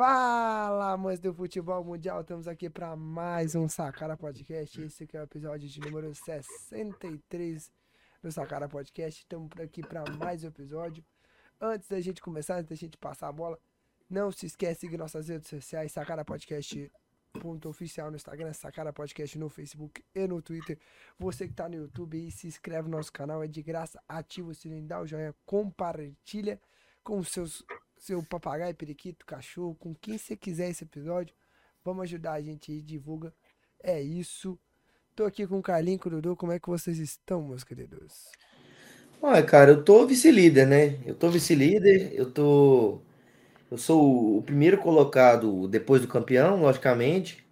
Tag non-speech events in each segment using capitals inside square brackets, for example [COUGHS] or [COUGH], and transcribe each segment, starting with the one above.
Fala, amantes do futebol mundial, estamos aqui para mais um Sacara Podcast. Esse aqui é o episódio de número 63 do Sacara Podcast. Estamos aqui para mais um episódio. Antes da gente começar, antes da gente passar a bola, não se esquece de seguir nossas redes sociais, Sacara Podcast ponto oficial no Instagram, Sacara Podcast no Facebook e no Twitter. Você que está no YouTube se inscreve no nosso canal, é de graça, ativa o sininho, dá o joinha, compartilha com seus seu papagaio, periquito, cachorro, com quem você quiser esse episódio. Vamos ajudar a gente aí, divulga. É isso. Tô aqui com o Carlinho, Dudu. Como é que vocês estão, meus queridos? Olha, cara, eu tô vice-líder, né? Eu tô vice-líder, eu tô. Eu sou o primeiro colocado depois do campeão, logicamente.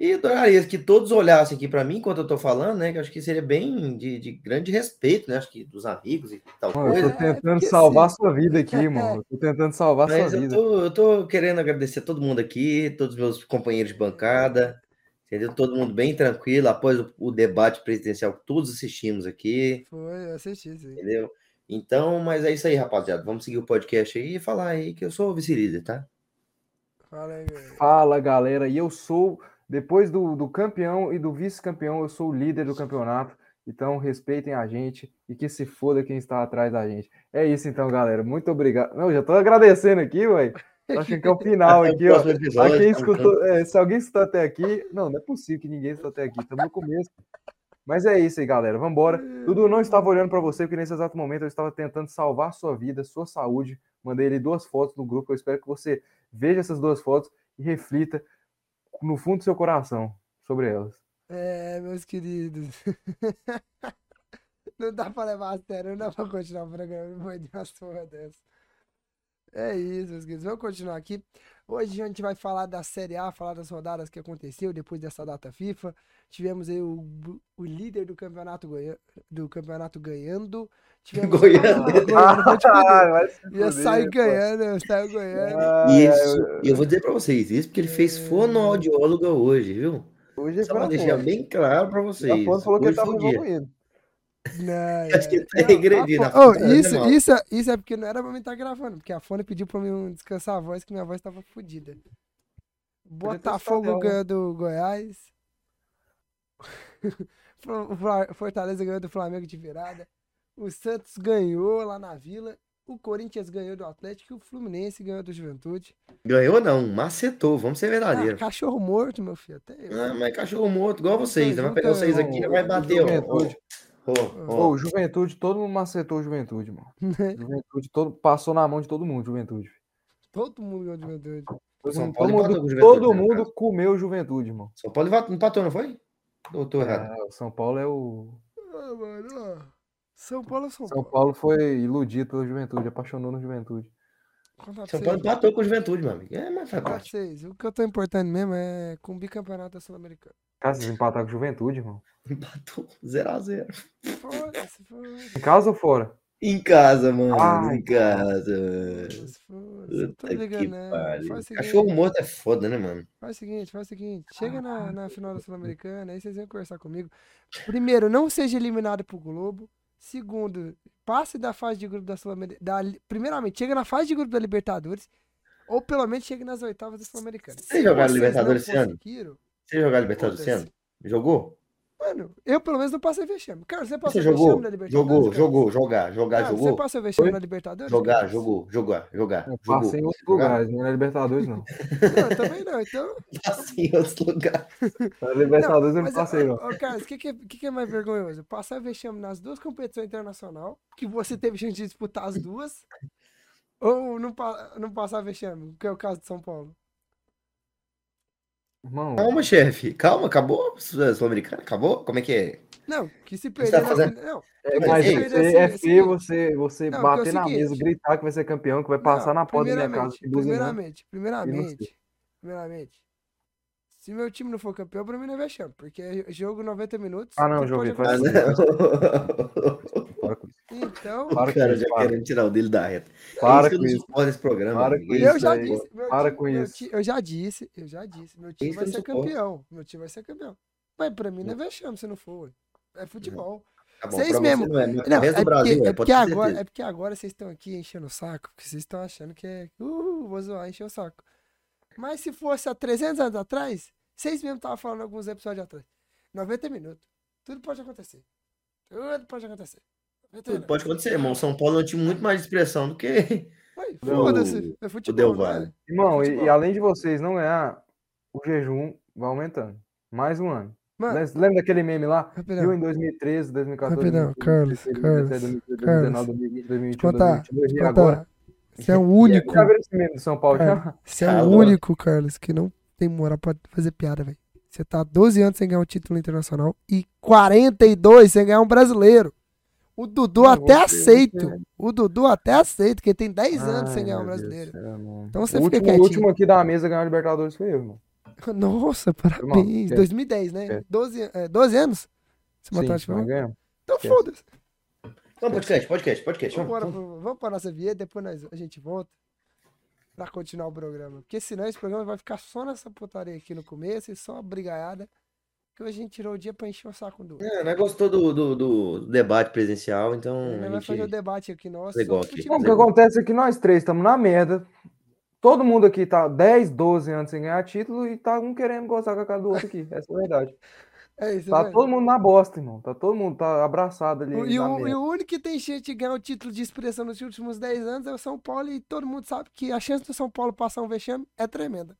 E adoraria que todos olhassem aqui para mim enquanto eu tô falando, né? Que acho que seria bem de, de, grande respeito, né? Acho que dos amigos e tal mano, coisa. Eu tô tentando é, salvar sim. sua vida aqui, [LAUGHS] mano. tô tentando salvar Mas sua eu vida. Tô, eu tô querendo agradecer a todo mundo aqui, todos os meus companheiros de bancada, entendeu? Todo mundo bem tranquilo após o, o debate presidencial que todos assistimos aqui. Foi, eu assisti, sim. Entendeu? Então, mas é isso aí, rapaziada. Vamos seguir o podcast aí e falar aí que eu sou o vice-líder, tá? Fala aí, galera. Fala, galera. E eu sou depois do, do campeão e do vice-campeão, eu sou o líder do campeonato. Então, respeitem a gente e que se foda quem está atrás da gente. É isso então, galera. Muito obrigado. Não, já tô agradecendo aqui, ué. Acho que é o final [LAUGHS] aqui, ó. Quem escutou, é, se alguém está até aqui, não, não é possível que ninguém está até aqui. Estamos no começo. Mas é isso aí, galera. Vamos embora. Dudu não estava olhando para você, porque nesse exato momento eu estava tentando salvar sua vida, sua saúde. Mandei ele duas fotos no grupo. Eu espero que você veja essas duas fotos e reflita no fundo do seu coração sobre elas. É, meus queridos. [LAUGHS] não dá pra levar a sério, não dá pra continuar o programa depois de umas porra dessa. É isso, meus queridos. Vamos continuar aqui. Hoje a gente vai falar da Série A, falar das rodadas que aconteceu depois dessa data FIFA. Tivemos aí o, o líder do campeonato, ganha, do campeonato ganhando. Tivemos [LAUGHS] Goiânia. [LAUGHS] Ah, Ia sair ganhando, saiu ganhando. Ah, Isso, e eu vou dizer pra vocês, isso porque ele fez fonoaudióloga hoje, viu? Hoje é Só pra deixar bem claro pra A vocês. Fonte falou que ele tava o dia. evoluindo. Não, [LAUGHS] Acho que ele tá regredindo. oh, tá isso, mal. isso, é- isso é porque não era pra mim estar gravando, porque a Fone pediu pra mim descansar a voz, que minha voz tava fodida. Botafogo ganhou do Goiás. [LAUGHS] Fortaleza ganhou do Flamengo de virada. O Santos ganhou lá na Vila. O Corinthians ganhou do Atlético e o Fluminense ganhou do Juventude. Ganhou não, macetou, vamos ser Ah, verdadeiros. cachorro morto, meu filho. Até eu. Ah, mas cachorro morto, igual vocês, né? Vai pegar vocês aqui e vai bater, ó. ó. Juventude. Ó, Ô, ó. Juventude, todo mundo macetou o Juventude, mano. [LAUGHS] Juventude, todo, passou na mão de todo mundo, Juventude. Todo mundo ganhou Juventude. Todo São mundo, todo Juventude, todo né, mundo comeu Juventude, irmão. São Paulo empatou- não foi? Ou tô errado? É, o São Paulo é o. Ah, mano, ó. São Paulo é São São Paulo. Paulo foi iludido pela Juventude, apaixonou no Juventude. São Paulo empatou com o Juventude, meu amigo. É, parte. vocês, o que eu tô importando mesmo é com o bicampeonato da Sul-Americana. Cara, vocês empataram com Juventude, irmão. Empatou 0x0. Foda-se, foda-se. Em casa ou fora? Em casa, mano. Ai, em casa. Puta ligando, que não. pariu. Cachorro morto é foda, né, mano? faz o seguinte, faz o seguinte. Chega na, na final da Sul-Americana, aí vocês vêm conversar comigo. Primeiro, não seja eliminado pro Globo. Segundo, passe da fase de grupo da Sul-Americana. Primeiramente, chega na fase de grupo da Libertadores. Ou pelo menos chegue nas oitavas da Sul-Americana. Vocês jogaram vocês Libertadores esse ano? Você jogar Libertadores esse ano? Jogou? Mano, eu pelo menos não passei vexame. Cara, você passou Você vexame jogou? na Libertadores? Jogou, cara? jogou, jogar, jogar, Cara, Você jogou. passou vexame na Libertadores? Jogar, cara? jogou, jogar, jogar. Eu jogou. passei em outros lugares, não é na Libertadores, não. Não, também não. Então. [LAUGHS] Passei em outros lugares. [LAUGHS] Na Libertadores eu não passei, não. ó, Carlos, o que, que, é- que que é mais vergonhoso? Passar vexame nas duas competições internacionais, que você teve chance de disputar as duas, ou não, não passar vexame, que é o caso de São Paulo? Irmão, Calma, chefe. Calma, acabou? Sul-Americana? Acabou? Como é que é? Não, que se tá perder. na fazendo? Não, é, mas ei, você- perder assim, é assim, feio você, você Não, é bater na seguinte- mesa, gritar que vai ser campeão, que vai passar não, na porta da minha casa. primeiramente, buzinando. primeiramente, primeiramente, primeiramente. Se meu time não for campeão, pra mim não é vexame, porque é jogo 90 minutos. Ah, não, joguei, pode Ah, não. [LAUGHS] Então, Para O cara já para. querendo tirar o dele da reta. é Para isso com isso. esse programa. Para com eu isso já disse, meu Para time- com meu isso. ti- eu já disse, eu já disse, meu time Isso vai ser campeão, meu time vai ser campeão. Mas pra mim não é vexame se não for, é futebol. Tá bom, Vocês pra você mesmo. Não é, Não, resto é do Brasil, porque, é, porque agora, é porque agora vocês estão aqui enchendo o saco, porque vocês estão achando que é, uh, vou zoar, encher o saco. Mas se fosse há 300 anos atrás, vocês mesmo estavam falando alguns episódios atrás. 90 minutos. Tudo pode acontecer. Tudo pode acontecer. 90 Tudo pode acontecer, irmão. São Paulo é um time muito mais de expressão do que [LAUGHS] Foda-se. É o futebol, Del não é? Valle. Irmão, e, Futebol. e além de vocês não ganhar, o jejum vai aumentando. Mais um ano. Mano, Lembra daquele meme lá? rapidão. Viu em 2013, 2014, Rapidão, 2015, Carlos, 2016, 2017, Carlos, 2019, 2020, 2021, contar, 2022 e Contar, agora. Você é o único. [LAUGHS] Já viram esse meme do São Paulo? Você é o único, Carlos, que não tem moral pra fazer piada, velho. Você tá há 12 anos sem ganhar um título internacional e 42 sem ganhar um brasileiro. O Dudu Não, até você- aceito. você- O Dudu até aceita, porque tem 10 anos Ai, sem ganhar um brasileiro. céu. Então você o fica último, o quietinho. último aqui da mesa ganhar Libertadores foi eu, irmão. [LAUGHS] Nossa, parabéns. esquece. 2010, né? Esquece. 12, é, 12 anos? Se Sim, matar nós ganhamos. Então foda-se. Vamos, podcast, podcast, podcast. Vamos, Vamos, vamos. vamos pra nossa vinheta, depois nós, a gente volta pra continuar o programa. Porque senão esse programa vai ficar só nessa putaria aqui no começo e só brigaiada. Que hoje a gente tirou o dia pra encher o saco do. É, nós gostou do, do, do debate presencial, então Nós a vai gente... fazer o debate aqui nosso. Legal aqui. Bom, o que acontece é que nós três estamos na merda. Todo mundo aqui tá 10, 12 anos sem ganhar título e tá um querendo gozar com a cara do outro aqui. Essa é a verdade. [LAUGHS] É isso, Tá né? todo mundo na bosta, irmão. Tá todo mundo tá abraçado ali. E na o, e o único que tem chance de ganhar o título de expressão nos últimos 10 anos é o São Paulo, e todo mundo sabe que a chance do São Paulo passar um vexame é tremenda.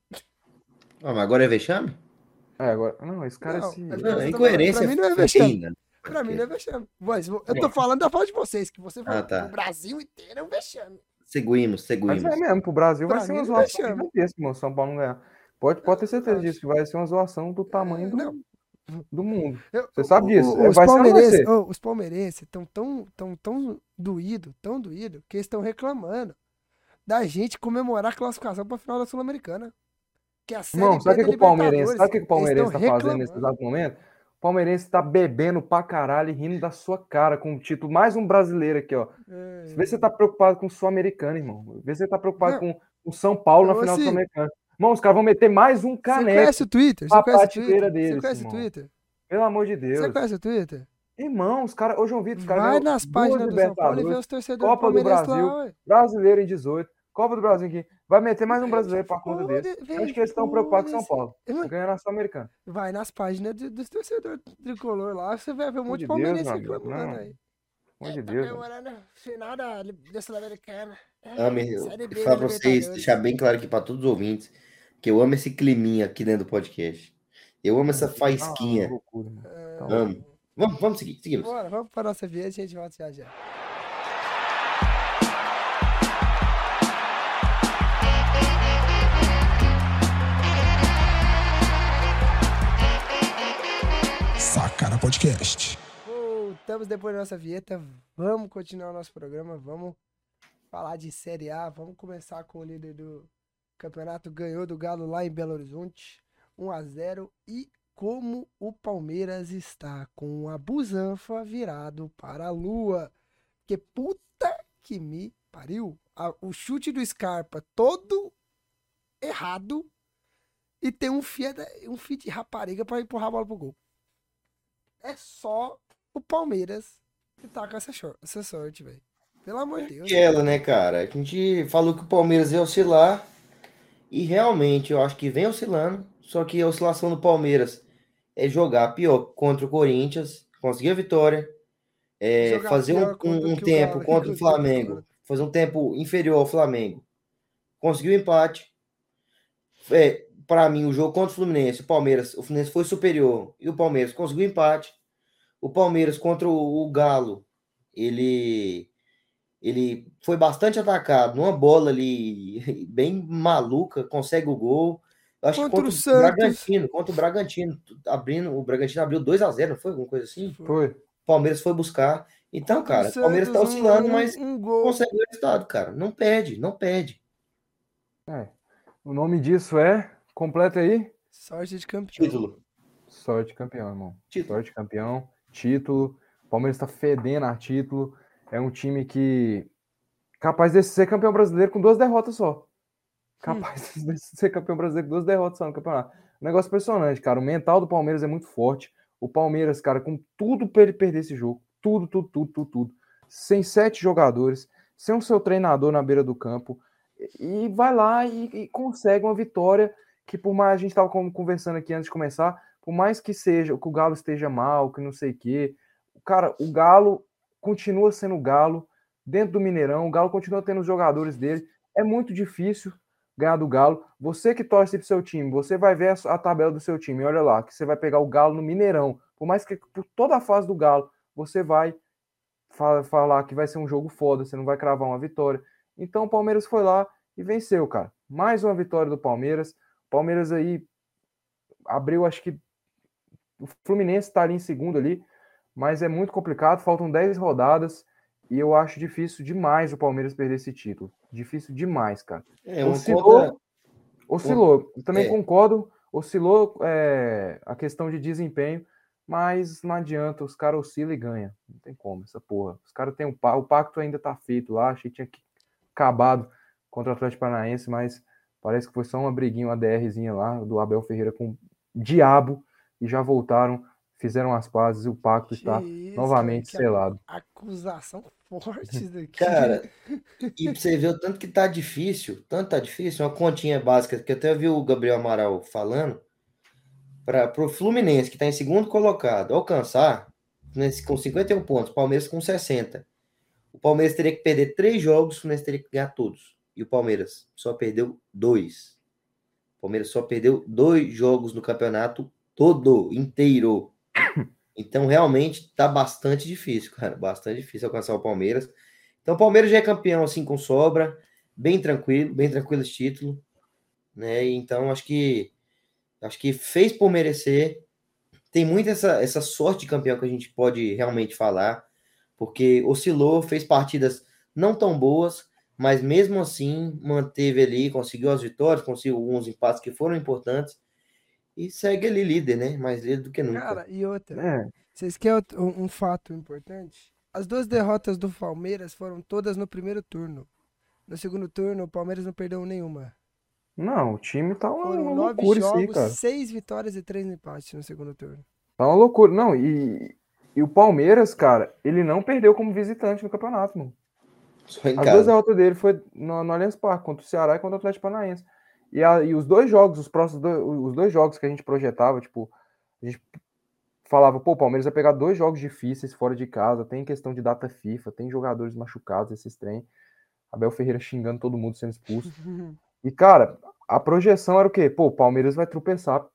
Ah, mas agora é vexame? É, agora. Não, esse cara Não, se. é Não, Pra é mim incoerência não é vexame. fina. Pra mim não é vexame. Mas eu tô falando da fala de vocês, que você falou Ah, tá. o Brasil inteiro é um vexame. Seguimos, Mas seguimos. é mesmo, pro Brasil Pra vai ser uma não zoação gigantesca, irmão. São Paulo não ganhar. Pode, pode ter certeza disso, que vai ser uma zoação do tamanho do, Não. do mundo. Eu- Você sabe o- disso. o- É, os palmeirenses, os palmeirenses estão tão, tão, tão doído, tão doído, que eles estão reclamando da gente comemorar a classificação pra final da Sul-Americana. Que é a Série Irmão, sabe o que, o Palmeirense, sabe o que, que o Palmeirense tão tá fazendo nesse exato momento? O Palmeirense tá bebendo pra caralho e rindo da sua cara com o título. Mais um brasileiro aqui, ó. É. Vê se você tá preocupado com o Sul-Americano, irmão. Vê se você tá preocupado Não. com o São Paulo na Ô, final do Cid. Sul-Americano. Irmão, os caras vão meter mais um Você caneco. conhece o Twitter? Você conhece o Twitter? Você deles, conhece o irmão. Twitter? Pelo amor de Deus. Você conhece o Twitter? Irmão, os caras. Ô, João Vitor, os caras Vai nas páginas do São Paulo e vê os torcedores Copa do palmeirenses Brasil, lá. Brasileiro em 18, Copa do Brasil aqui. Vai meter mais um brasileiro pra conta dele. vem, Acho que eles estão preocupados com São. Paulo. Irmão, Ganhando a Sul-Americana. Vai nas páginas do- dos torcedores tricolor lá, você vai ver um monte de palmeirense reclamando não. aí. Pelo amor de Tá Deus. comemorando a final da, da Sul-Americana. Amo, Série eu da pra vocês, deixar bem claro aqui pra todos os ouvintes, que eu amo esse climinha aqui dentro do podcast. Eu amo essa Ah, faísquinha. loucura, mano. É, Então, Amo. Vamos, vamos seguir, seguimos. Bora, vamos para nossa viagem e a gente volta já já. Podcast. Voltamos depois da nossa vinheta. Vamos continuar o nosso programa. Vamos falar de Série A. Vamos começar com o líder do campeonato. Ganhou do Galo lá em Belo Horizonte. 1 a 0 E como o Palmeiras está com a busanfa virado para a lua. Que puta que me pariu. O chute do Scarpa todo errado. E tem um fio, um de rapariga para empurrar a bola pro gol. É só o Palmeiras que tá com essa, essa sorte, velho. Pelo amor de Deus. Aquela, né, cara? A gente falou que o Palmeiras ia oscilar e realmente eu acho que vem oscilando, só que a oscilação do Palmeiras é jogar pior contra o Corinthians, conseguir a vitória, é, fazer um, um o tempo contra o Flamengo, fazer um tempo inferior ao Flamengo, conseguiu o empate. É, para mim, o jogo contra o Fluminense, o Palmeiras, o Fluminense foi superior e o Palmeiras conseguiu o empate. O Palmeiras contra o, o Galo, ele ele foi bastante atacado, numa bola ali [LAUGHS] bem maluca, consegue o gol. Eu acho que Contra contra o o Santos. Bragantino, contra o Bragantino, abrindo, o Bragantino abriu 2 a 0 não foi alguma coisa assim? Foi. O Palmeiras foi buscar. Então, Contra cara, o Palmeiras tá oscilando, um- mas um gol. consegue o resultado, cara. Não perde, não perde. O nome disso é. Completa aí. Sorte de campeão. Título. Sorte campeão, irmão. Título. Sorte campeão. Título. O Palmeiras tá fedendo a título. É um time que. Capaz de ser campeão brasileiro com duas derrotas só. Capaz [LAUGHS] de ser campeão brasileiro com duas derrotas só no campeonato. Um negócio impressionante, cara. O mental do Palmeiras é muito forte. O Palmeiras, cara, com tudo pra ele perder esse jogo. Tudo, tudo, tudo, tudo, tudo. Sem sete jogadores. Sem o seu treinador na beira do campo. e vai lá e, e consegue uma vitória que por mais a gente estava conversando aqui antes de começar, por mais que seja que o Galo esteja mal, que não sei o quê, cara, o Galo continua sendo o Galo dentro do Mineirão, o Galo continua tendo os jogadores dele. É muito difícil ganhar do Galo. Você que torce para o seu time, você vai ver a tabela do seu time, olha lá, que você vai pegar o Galo no Mineirão. Por mais que por toda a fase do Galo, você vai falar que vai ser um jogo foda, você não vai cravar uma vitória. Então o Palmeiras foi lá e venceu, cara. Mais uma vitória do Palmeiras. Palmeiras aí abriu, acho que o Fluminense está ali em segundo ali, mas é muito complicado, faltam 10 rodadas e eu acho difícil demais o Palmeiras perder esse título. Difícil demais, cara. É, oscilou, contra... oscilou. Também É. concordo, oscilou é, a questão de desempenho, mas não adianta, os caras oscilam e ganham. Não tem como, essa porra. Os caras têm um pacto, o pacto ainda tá feito lá, achei que tinha que- acabado contra o Atlético Paranaense, mas parece que foi só uma briguinha, uma DRzinha lá, do Abel Ferreira com o Diabo, e já voltaram, fizeram as pazes e o pacto está novamente cara, selado. Acusação forte [LAUGHS] daqui. Cara, [LAUGHS] e pra você ver o tanto que tá difícil, tanto tá difícil, uma continha básica que eu até vi o Gabriel Amaral falando, para o Fluminense, que tá em segundo colocado, alcançar, nesse, com 51 pontos, o Palmeiras com 60. O Palmeiras teria que perder três jogos, o Fluminense teria que ganhar todos. E o Palmeiras só perdeu dois. O Palmeiras só perdeu dois jogos no campeonato todo, inteiro. [COUGHS] Então, realmente, tá bastante difícil, cara. Bastante difícil alcançar o Palmeiras. Então, o Palmeiras já é campeão, assim, com sobra. Bem tranquilo, bem tranquilo esse título. Né? Então, acho que acho que fez por merecer. Tem muita essa, essa sorte de campeão que a gente pode realmente falar. Porque oscilou, fez partidas não tão boas, mas mesmo assim manteve ali, conseguiu as vitórias, conseguiu alguns empates que foram importantes. E segue ali líder, né? Mais líder do que nunca. Cara, e outra, É, vocês querem um, um fato importante? As duas derrotas do Palmeiras foram todas no primeiro turno. No segundo turno, o Palmeiras não perdeu nenhuma. não, o time tá uma, Foram uma nove loucura isso aí, jogos, cara. seis vitórias e três empates no segundo turno. Tá uma loucura. Não, e, e o Palmeiras, cara, ele não perdeu como visitante no campeonato, mano. Só em As duas casa. derrotas dele foi no, no Allianz Parque, contra o Ceará e contra o Atlético Paranaense. E, a- e os dois jogos, os próximos dois, os dois jogos que a gente projetava, tipo, a gente falava, pô, o Palmeiras vai pegar dois jogos difíceis fora de casa, tem questão de data FIFA, tem jogadores machucados, esses trem. Abel Ferreira xingando todo mundo sendo expulso. [LAUGHS] E, cara, a projeção era o quê? Pô, o Palmeiras vai tropeçar.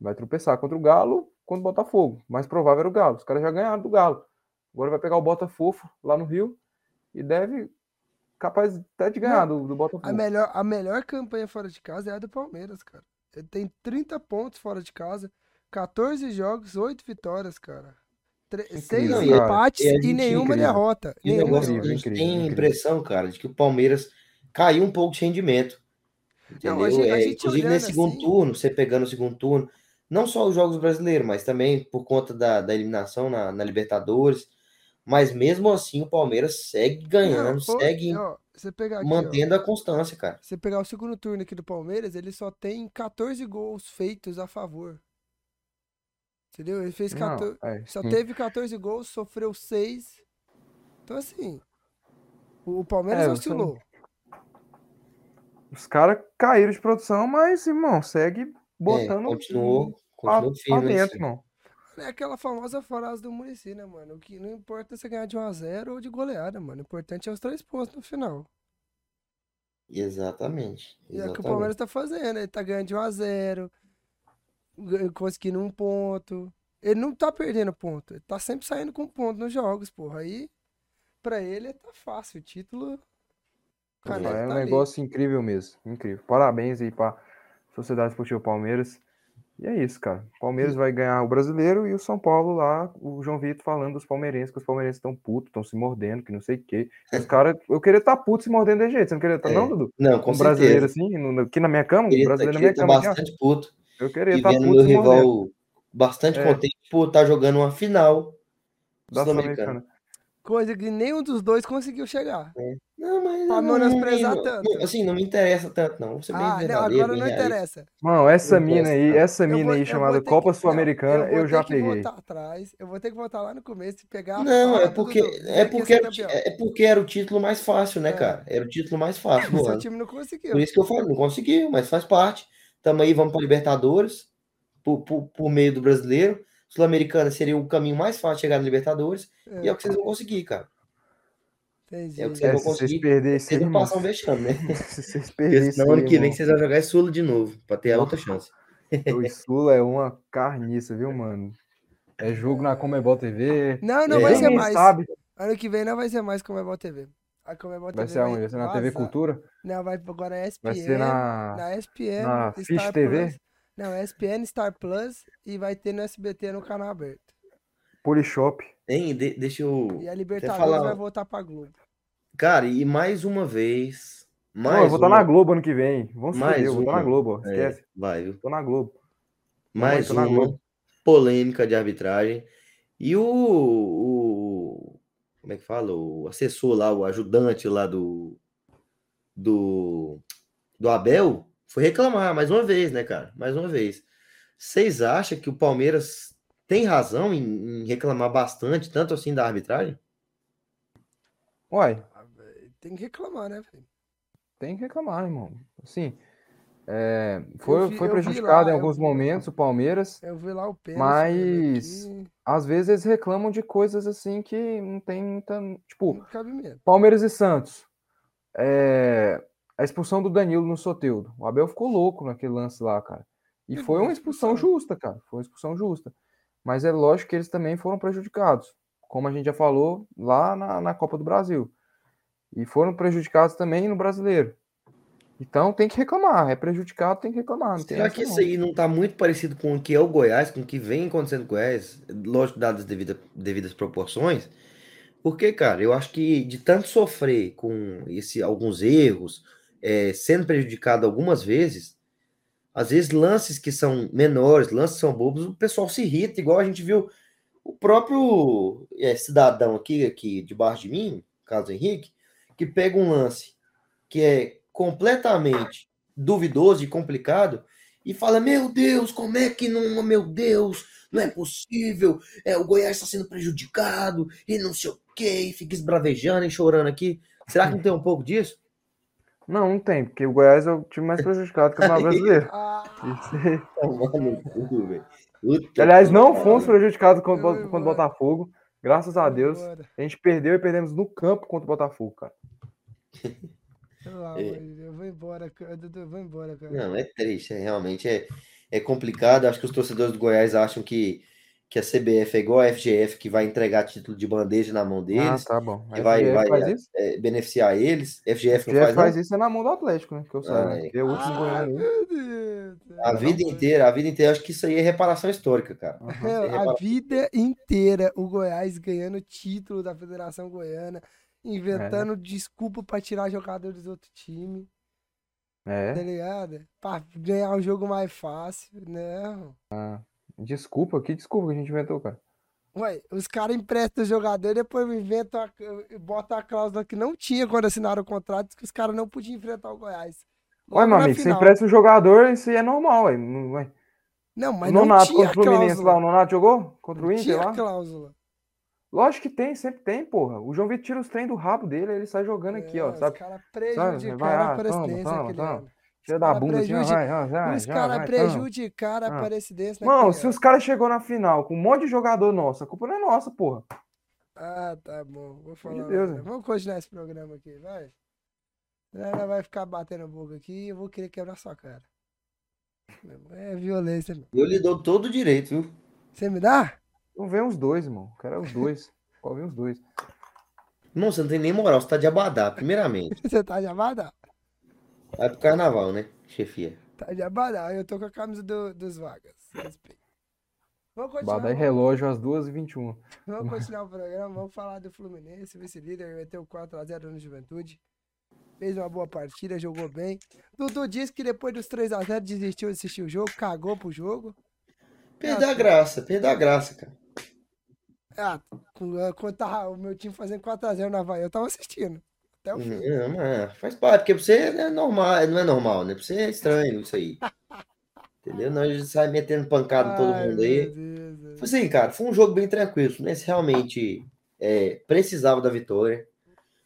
Vai tropeçar contra o Galo, contra o Botafogo. Mais provável era o Galo. Os caras já ganharam do Galo. Agora vai pegar o Botafogo lá no Rio e deve, capaz até de ganhar do, do A Botafogo. melhor, a melhor campanha fora de casa é a do Palmeiras, cara. Ele tem 30 pontos fora de casa, 14 jogos, 8 vitórias, cara. Tre- Seis Incrível, cara. empates E a e nenhuma incrível. derrota. E Nenhuma negócio, derrota. a incrível, gente tem a incrível. impressão, cara, de que o Palmeiras caiu um pouco de rendimento. Entendeu? Não, a gente- a É, gente inclusive olhando nesse segundo assim- turno, você pegando o segundo turno, não só os jogos brasileiros, mas também por conta da, da eliminação na, na Libertadores. Mas mesmo assim, o Palmeiras segue ganhando, Não, segue ó, você pegar aqui, ó, mantendo a constância, cara. você pegar o segundo turno aqui do Palmeiras, ele só tem 14 gols feitos a favor. Entendeu? Ele fez Não, 14, é, só teve 14 gols, sofreu 6. Então assim, o Palmeiras É, oscilou. Os caras caíram de produção, mas, irmão, segue É, botando continuou, pra, continuou pra firme. aí, dentro, irmão. É aquela famosa frase do Muricy, né, mano? O que não importa é você ganhar de 1x0 ou de goleada, mano. O importante é os três pontos no final. Exatamente. E é o que o exatamente. Palmeiras tá fazendo. Ele tá ganhando de 1x0, gan- conseguindo um ponto. Ele não tá perdendo ponto. Ele tá sempre saindo com ponto nos jogos, porra. Aí, pra ele, tá fácil. O título. o caneco É um tá ali. negócio incrível mesmo. Incrível. Parabéns aí pra Sociedade Esportiva Palmeiras. E é isso, cara. O Palmeiras vai ganhar o brasileiro e o São Paulo lá, o João Vitor falando dos palmeirenses, que os palmeirenses estão putos, estão se mordendo, que não sei o quê. Os [LAUGHS] caras, eu queria estar puto se mordendo de jeito. Você não queria estar, É, não, Dudu? Não, com Um brasileiro assim, no- aqui na minha cama, um Queria brasileiro na queria minha tá cama. aqui, ó. bastante puto. Eu queria estar vendo puto meu se mordendo. rival bastante É. contente por estar jogando uma final Da sul-americana. Sul-Americana. Coisa que nenhum dos dois conseguiu chegar. Não, mas. Pra não, menosprezar não- tanto. não- assim, não me interessa tanto, não. Vou ser bem Ah, não, agora bem não interessa. Mano, essa Eu mina aí, essa Eu mina vou- aí eu chamada vou ter Copa que- Sul-Americana, não, eu, vou já ter que peguei. voltar atrás. Eu vou ter que voltar lá no começo e pegar a Não, é porque, é, porque era, é porque era o título mais fácil, né, É. cara? Era o título mais fácil [LAUGHS] Seu ano. time não conseguiu. Por isso que eu falo, não conseguiu, mas faz parte. Tamo aí, vamos para Libertadores, por, por, por meio do brasileiro. Sul-Americana seria o caminho mais fácil de chegar na Libertadores. E é o que vocês vão conseguir, cara. Entendi. É o que É, vocês vão se vocês conseguir. perderem Vocês aí, não passam vexame, né? [LAUGHS] Se vocês perderem ano que vem vocês vão jogar Sula de novo, pra ter a outra chance. O [LAUGHS] Sula é uma carniça, viu, mano? É jogo na Comebol TV. Não, não É. vai ser mais. sabe. Ano que vem não vai ser mais Comebol TV. A Comebol Vai TV ser aonde? Vai ser na TV. Cultura? Não, vai agora é ESPN. Vai ser na. na ESPN, na Fish TV? Não, ESPN, Star Plus e vai ter no SBT no canal aberto. Polishop. Hein, de- deixa eu. E a Libertadores falar- vai voltar pra Globo. Cara, e mais uma vez. Mais Não, eu vou estar uma- na Globo ano que vem. Vamos Mais fuder, eu vou estar uma. na Globo, ó. É, Esquece. vai, viu? Tô na Globo. Mais uma Globo. polêmica de arbitragem. E o, o- Como é que fala? O assessor lá, o ajudante lá do. Do. Do Abel foi reclamar mais uma vez, né, cara? Mais uma vez. Vocês acham que o Palmeiras tem razão em, em reclamar bastante, tanto assim da arbitragem? Uai, Tem que reclamar, né, velho? tem que reclamar, irmão. Assim, é, foi, vi- foi prejudicado lá, em alguns vi- momentos o Palmeiras. Eu vi lá o pênalti. Mas- aqui, Às vezes eles reclamam de coisas assim que não tem muita. Tipo. Palmeiras e Santos. É, a expulsão do Danilo no Soteudo. O Abel ficou louco naquele lance lá, cara. E Pegou foi uma expulsão expulsão. justa, cara. Foi uma expulsão justa. Mas é lógico que eles também foram prejudicados. Como a gente já falou lá na, na Copa do Brasil. E foram prejudicados também no brasileiro. Então tem que reclamar. É prejudicado, tem que reclamar. Será que isso não. aí não está muito parecido com o que é o Goiás, com o que vem acontecendo com o Goiás, lógico, dadas as devida- devidas proporções? Porque, cara, eu acho que de tanto sofrer com esse, alguns erros, é, sendo prejudicado algumas vezes, às vezes lances que são menores, lances que são bobos, o pessoal se irrita, igual a gente viu o próprio é, cidadão aqui, aqui debaixo de mim, Carlos Henrique, que pega um lance que é completamente duvidoso e complicado e fala: Meu Deus, como é que não, meu Deus, não é possível, é, o Goiás está sendo prejudicado e não sei o quê, e fica esbravejando e chorando aqui. Será que não tem um pouco disso? Não, não tem, porque o Goiás é o time mais prejudicado do Campeonato Brasileiro. [LAUGHS] Ah, [LAUGHS] Que, aliás, não fomos prejudicados contra, contra o. Botafogo. Graças a Deus. A gente perdeu e perdemos no campo contra o Botafogo, cara. [LAUGHS] De Deus, Eu vou embora, cara. Eu vou embora, cara. Não, é triste, é, realmente é, é complicado. Acho que os torcedores do Goiás acham que, que a CBF é igual a FGF, que vai entregar título de bandeja na mão Ah, deles, tá bom. que A vai, FGF vai faz isso? é, beneficiar eles. FGF não FGF faz, faz não? isso é na mão do Atlético, né? Que eu. Ah, é. É o último Deus. A Não, vida não. inteira, a vida inteira, acho que isso aí é reparação histórica, cara. Aham. Você A repara- vida inteira o Goiás ganhando título da Federação Goiana, inventando desculpa pra tirar jogadores do outro time, tá É. ligado? Pra ganhar um jogo mais fácil. Não. Desculpa, que desculpa que a gente inventou, cara. Ué, os caras emprestam o jogador e depois inventam, a, botam a cláusula que não tinha quando assinaram o contrato, que os caras não podiam enfrentar o Goiás. Ué, Logo meu na amigo, você empresta o jogador, isso aí é normal, ué. Não- ué. Não, mas o não Nonato tinha contra o Fluminense lá, o Nonato jogou? Contra o Não Inter tinha lá? cláusula. Lógico que tem, sempre tem, porra. O João Vitor tira os trem do rabo dele, ele sai jogando aqui, É, ó, Os sabe? caras Vai, prejudicaram ah, a presidência toma, aquele toma. Tira Os da bunda assim, ó, prejudica- vai, ó, já, Os caras vai, prejudicaram a Ah. presidência Mano, naquele se os caras chegou na final com um monte de jogador nosso, a culpa não é nossa, porra. Ah, tá bom. Vou falar. de Deus, né? Vamos continuar esse programa aqui, vai. Ela vai ficar batendo boca aqui e eu vou querer quebrar sua cara. É violência, meu. Eu lhe dou todo o direito, viu? Você me dá? Não vem os dois, irmão. Quero é os dois. Pode vir os dois. Irmão, você não tem nem moral, você tá de abadá, primeiramente. [LAUGHS] Você tá de abadá. Vai pro carnaval, né, chefia? Tá de abadá. Eu tô com a camisa do- dos vagas. Respeito. Vamos continuar. Badai relógio às 2h21. Vamos continuar o programa, vamos falar do Fluminense, vice-líder, meteu 4x0 no Juventude. Fez uma boa partida, jogou bem. Dudu disse que depois dos 3x0 desistiu de assistir o jogo, cagou pro jogo. Perdeu a graça, perdeu a graça, cara. Ah, ah, quando tava o meu time fazendo 4x0 na Havaí, eu tava assistindo. Até o fim. Não, mas faz parte, porque pra você é normal, não é normal, né? Pra você é estranho isso aí. Entendeu? Nós a gente sai metendo pancada em todo mundo aí. Deus. Foi assim, cara, foi um jogo bem tranquilo. O Fluminense realmente é, precisava da vitória.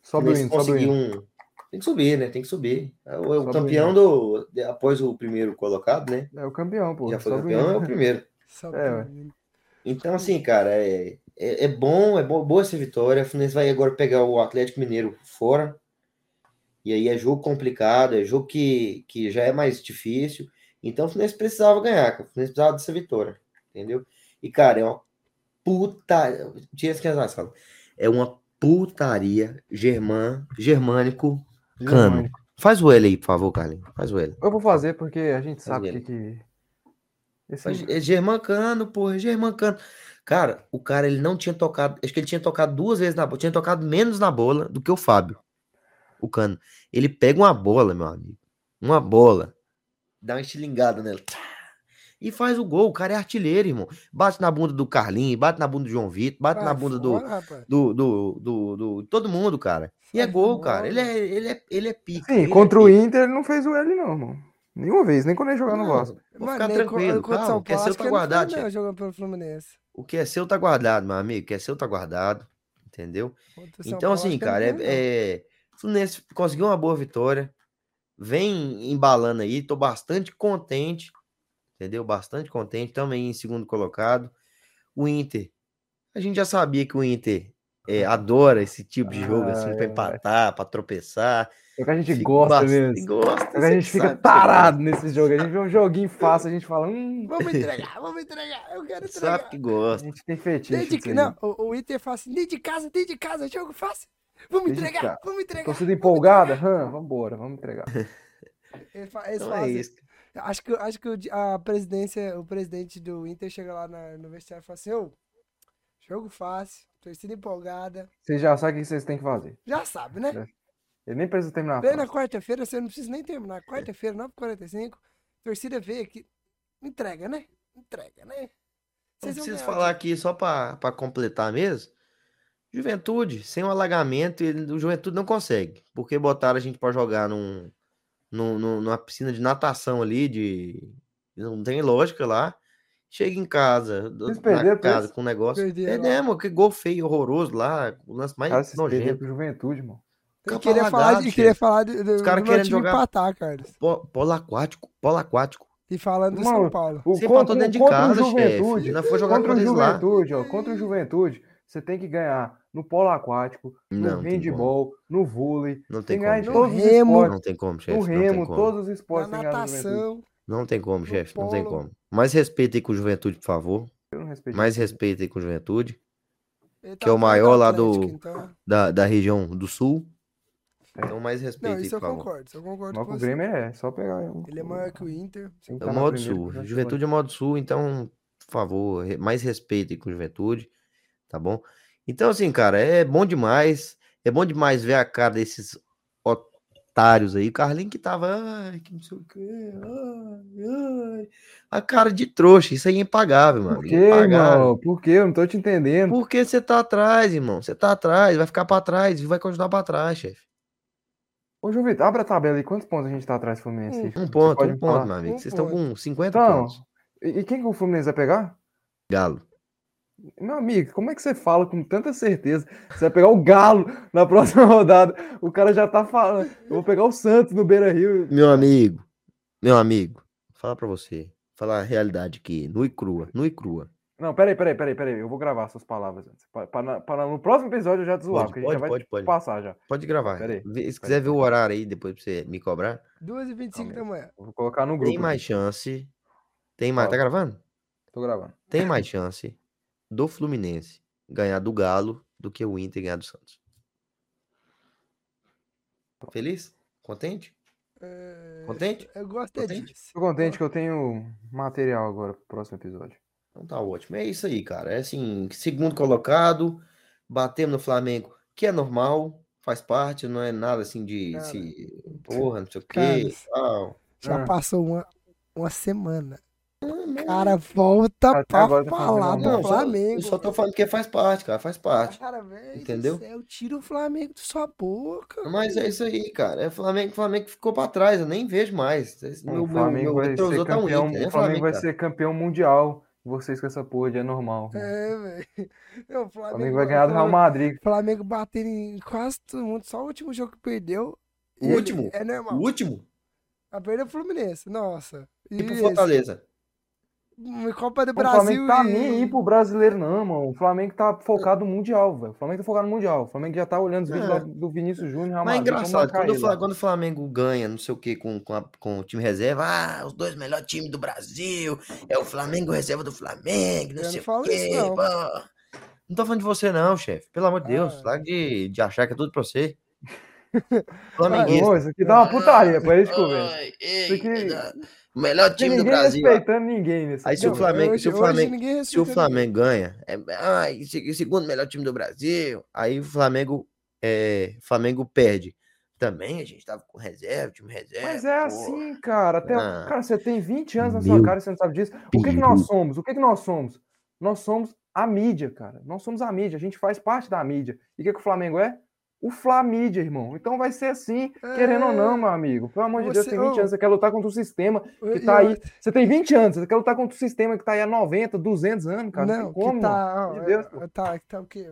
O Sobe o Fluminense hino, sobe o conseguiu um. Tem que subir, né? Tem que subir. É O, o campeão do. Após o primeiro colocado, né? É o campeão, pô. Já foi sobe o campeão, é o primeiro. [LAUGHS] Só É, Então, assim, cara, é, é, é bom, é bo- boa essa vitória. O Fluminense vai agora pegar o Atlético Mineiro fora. E aí é jogo complicado, é jogo que, que já é mais difícil. Então o Fluminense precisava ganhar. O Fluminense precisava dessa vitória, entendeu? E, cara, é uma puta. Tinha que as falam. É uma putaria germã, germânico cano. Germânico. Faz o L aí, por favor, Carlinhos. Faz o L. Eu vou fazer porque a gente Faz sabe que. que... Esse... É germancano, porra, é germancano. Cara, o cara ele não tinha tocado, acho que ele tinha tocado duas vezes na bola, tinha tocado menos na bola do que o Fábio. O Cano. Ele pega uma bola, meu amigo. Uma bola. Dá uma estilingada nela. E faz o gol. O cara é artilheiro, irmão. Bate na bunda do Carlinhos, bate na bunda do João Vitor, bate na bunda do, fora, rapaz. do, do, do, do- todo mundo, cara. E é gol, cara. Ele é, ele é, ele é pica. Sim, ele é contra o pica. Inter ele não fez o L, não, mano. Nenhuma vez, nem quando ele jogar no Vasco. Vou ficar tranquilo, o calma. O que é seu que ele não jogando pelo Fluminense. O que é seu tá guardado, meu amigo. O que é seu tá guardado. Entendeu? Então, assim, cara, é, é... Fluminense conseguiu uma boa vitória. Vem embalando aí. Tô bastante contente. Entendeu? Bastante contente. Também em segundo colocado. O Inter. A gente já sabia que o Inter é, [LAUGHS] adora esse tipo de jogo, assim, Ai, pra empatar, pra tropeçar. É que a gente Fica gosta bastante- mesmo. Gosta, É que a gente fica tarado nesse jogo. A gente vê um joguinho fácil, a gente fala, hum, Vamos entregar, vamos entregar. Eu quero gosta. entregar. Sabe que a gosta. gente tem fetiche. De, não, o, o Inter fala assim, dentro de casa, dentro de casa, jogo fácil. Vamos Dentro de entregar, casa. vamos entregar. Torcida empolgada? Hã, vambora, vamos entregar. [LAUGHS] Eles, eles Então falam é assim, isso. Acho que, acho que a presidência, o presidente do Inter chega lá na- no vestiário e fala assim, ô, jogo fácil, torcida empolgada. Vocês já sabem o que vocês têm que fazer. Já sabe, né? É. Ele nem precisa terminar a Vem na quarta-feira, você não precisa nem terminar. Quarta-feira, 9h45, torcida vê aqui. Entrega, né? Entrega, né? Não Vocês vão preciso falar aqui só para completar mesmo. Juventude, sem o alagamento, ele, o Juventude não consegue. Porque botaram a gente para jogar num, num, num- numa piscina de natação ali, de. Não tem lógica lá. Chega em casa, Vocês na casa com um negócio. Perderam lá. Perdemos, que gol feio, horroroso lá. O lance mais Cara, nojento. Juventude, mano. Eu queria falar, de, queria chefe. falar do, do, Os caras do meu querendo time jogar- empatar. Po- Polo aquático, polo aquático. E falando do Mano, São Paulo. O, Você empatou dentro de casa, o chefe. Juventude, Não foi jogar contra o contra. Juventude, ó, contra o Juventude, você tem que ganhar no polo aquático, no Não, handball, no vôlei, Não tem tem que ganhar em como, No todos os chefe. remo. esportes. Não tem como, No chefe. Não tem remo, como. todos os Na esportes no Juventude. natação. Não tem como, no chefe. Não tem como. Mais respeito aí com o Juventude, por favor. Eu não respeito Mais respeito aí com o Juventude. Que é o tá atrás maior lá do- então- Da, da região do sul. É. Então, mais respeito Não, aí, isso eu concordo. Isso eu concordo com o. Grêmio é só pegar. um- Ele é maior que o Inter. que É tá o na modo sul. que Juventude é modo sul, então, por favor, mais respeito aí com o Juventude. Tá bom? Então, assim, cara, é bom demais. É bom demais ver a cara desses otários aí. Carlinhos que tava. Ai, que não sei o quê. Ai, ai. A cara de trouxa. Isso aí é impagável, mano. Por quê, irmão? Por quê? Eu não tô te entendendo. Porque você tá atrás, irmão. Você tá atrás, vai ficar pra trás e vai continuar pra trás, chefe. Ô, João Vitor, abre a tabela aí. Quantos pontos a gente tá atrás do Fluminense? Um ponto, um ponto, falar? meu amigo. Um Vocês estão ponto. com 50 Então, pontos. e, e quem que o Fluminense vai pegar? Galo. Meu amigo, como é que você fala com tanta certeza? Você vai pegar o Galo na próxima [LAUGHS] rodada. O cara já tá falando. Eu vou pegar o Santos no Beira Rio. Meu amigo, meu amigo, fala pra você. Falar a realidade aqui, nua e crua, nua e crua. Não, peraí, peraí, peraí, peraí. Eu vou gravar suas palavras antes. Pra, pra- pra no próximo episódio eu já te zoar, Pode, porque a gente já vai pode, pode, pode. passar já. Pode gravar. Pera aí, Vê- Se quiser ver o horário aí depois pra você me cobrar, 2h25 da manhã. Vou colocar no grupo. tem mais chance. Tem mais. Tá gravando? Tô gravando. Tem mais chance do Fluminense ganhar do Galo do que o Inter ganhar do Santos. Feliz? Contente? É, Contente? Eu gosto é Contente? disso. Tô contente que eu tenho material agora pro próximo episódio. Então tá ótimo. É isso aí, cara. É assim, segundo colocado, batemos no Flamengo, que é normal, faz parte, não é nada assim de Cara, se porra, não sei o cara, quê, tal. Já Ah. passou uma, uma semana. Não, cara volta Até pra agora tá falar do Não, só- Flamengo. eu só tô falando que faz parte, cara, faz parte. Cara, velho, Entendeu? céu, tira o Flamengo de sua boca. Mas é isso aí, cara. É Flamengo, Flamengo ficou pra trás, eu nem vejo mais. O meu, Flamengo meu vai ser tá um campeão. Inter, Flamengo vai ser campeão mundial. Vocês com essa porra de é normal. É, velho. O O Flamengo, Flamengo vai ganhar do Real Madrid. Flamengo batendo em quase todo mundo. Só o último jogo que perdeu. O e último? É O normal. último? A perder o Fluminense. Nossa. E pro esse? Fortaleza. Copa do O Brasil. Flamengo tá e- nem aí pro brasileiro, não, mano. O Flamengo tá focado no Mundial, velho. O Flamengo tá focado no Mundial. O Flamengo já tá olhando os vídeos É. lá do Vinícius Júnior. Mas é engraçado, quando, o ele quando o Flamengo ganha, não sei o que, com, com, a- com o time reserva, ah, os dois melhores times do Brasil, é o Flamengo reserva do Flamengo, não Eu não sei o falo quê. isso, não. pô. Não tô falando de você, não, chefe. Pelo amor de Deus, Ah. larga de, de achar que é tudo pra você. [LAUGHS] Flamenguista. isso aqui dá uma putaria, pra gente conversa. Ai, Isso aqui- O melhor time do ninguém Brasil. respeitando ninguém nesse Aí se o Não, Flamengo, hoje- se o Flamengo, se o. Flamengo ganha, é, ai, se- segundo melhor time do Brasil, aí o Flamengo, é, Flamengo perde. Também a gente tava com reserva, time reserva. Mas é pô. assim, cara. Até, Ah. cara, você tem 20 anos na sua cara e você não sabe disso. O que, que nós somos? O que, que nós somos? Nós somos a mídia, cara. Nós somos a mídia. A gente faz parte da mídia. E o que, que o Flamengo é? O Flamídia, irmão. Então vai ser assim, querendo ou não, meu amigo. Pelo amor de Deus, Você- tem 20 ô. anos, você quer lutar contra o sistema que tá aí. Você tem 20 anos, você quer lutar contra o sistema que tá aí há 90, 200 anos, cara. Não, Não, como, que não. tá, de Deus, é, tá, que tá o quê?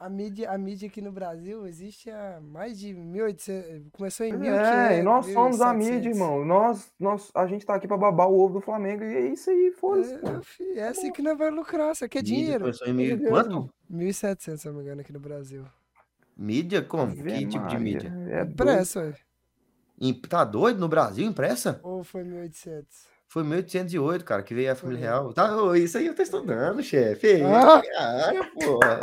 A mídia, a mídia aqui no Brasil existe há mais de 1800, começou em 1500. É, e nós somos a 1700. mídia, irmão. Nós, nós, a gente tá aqui pra babar o ovo do Flamengo e é isso aí, foda-se. É, fi, é assim que nós vamos lucrar, isso aqui é Mídia dinheiro. começou em Meu mil, quanto? mano. 1700, se eu não me engano, aqui no Brasil. Mídia? Como? Ave Que tipo de mídia? É doido. Impresso, ué. Im- Tá doido? No Brasil, impressa? ou foi 1800? Foi 1808, cara, que veio a família real. Tá, isso aí eu tô estudando, chefe. Ah!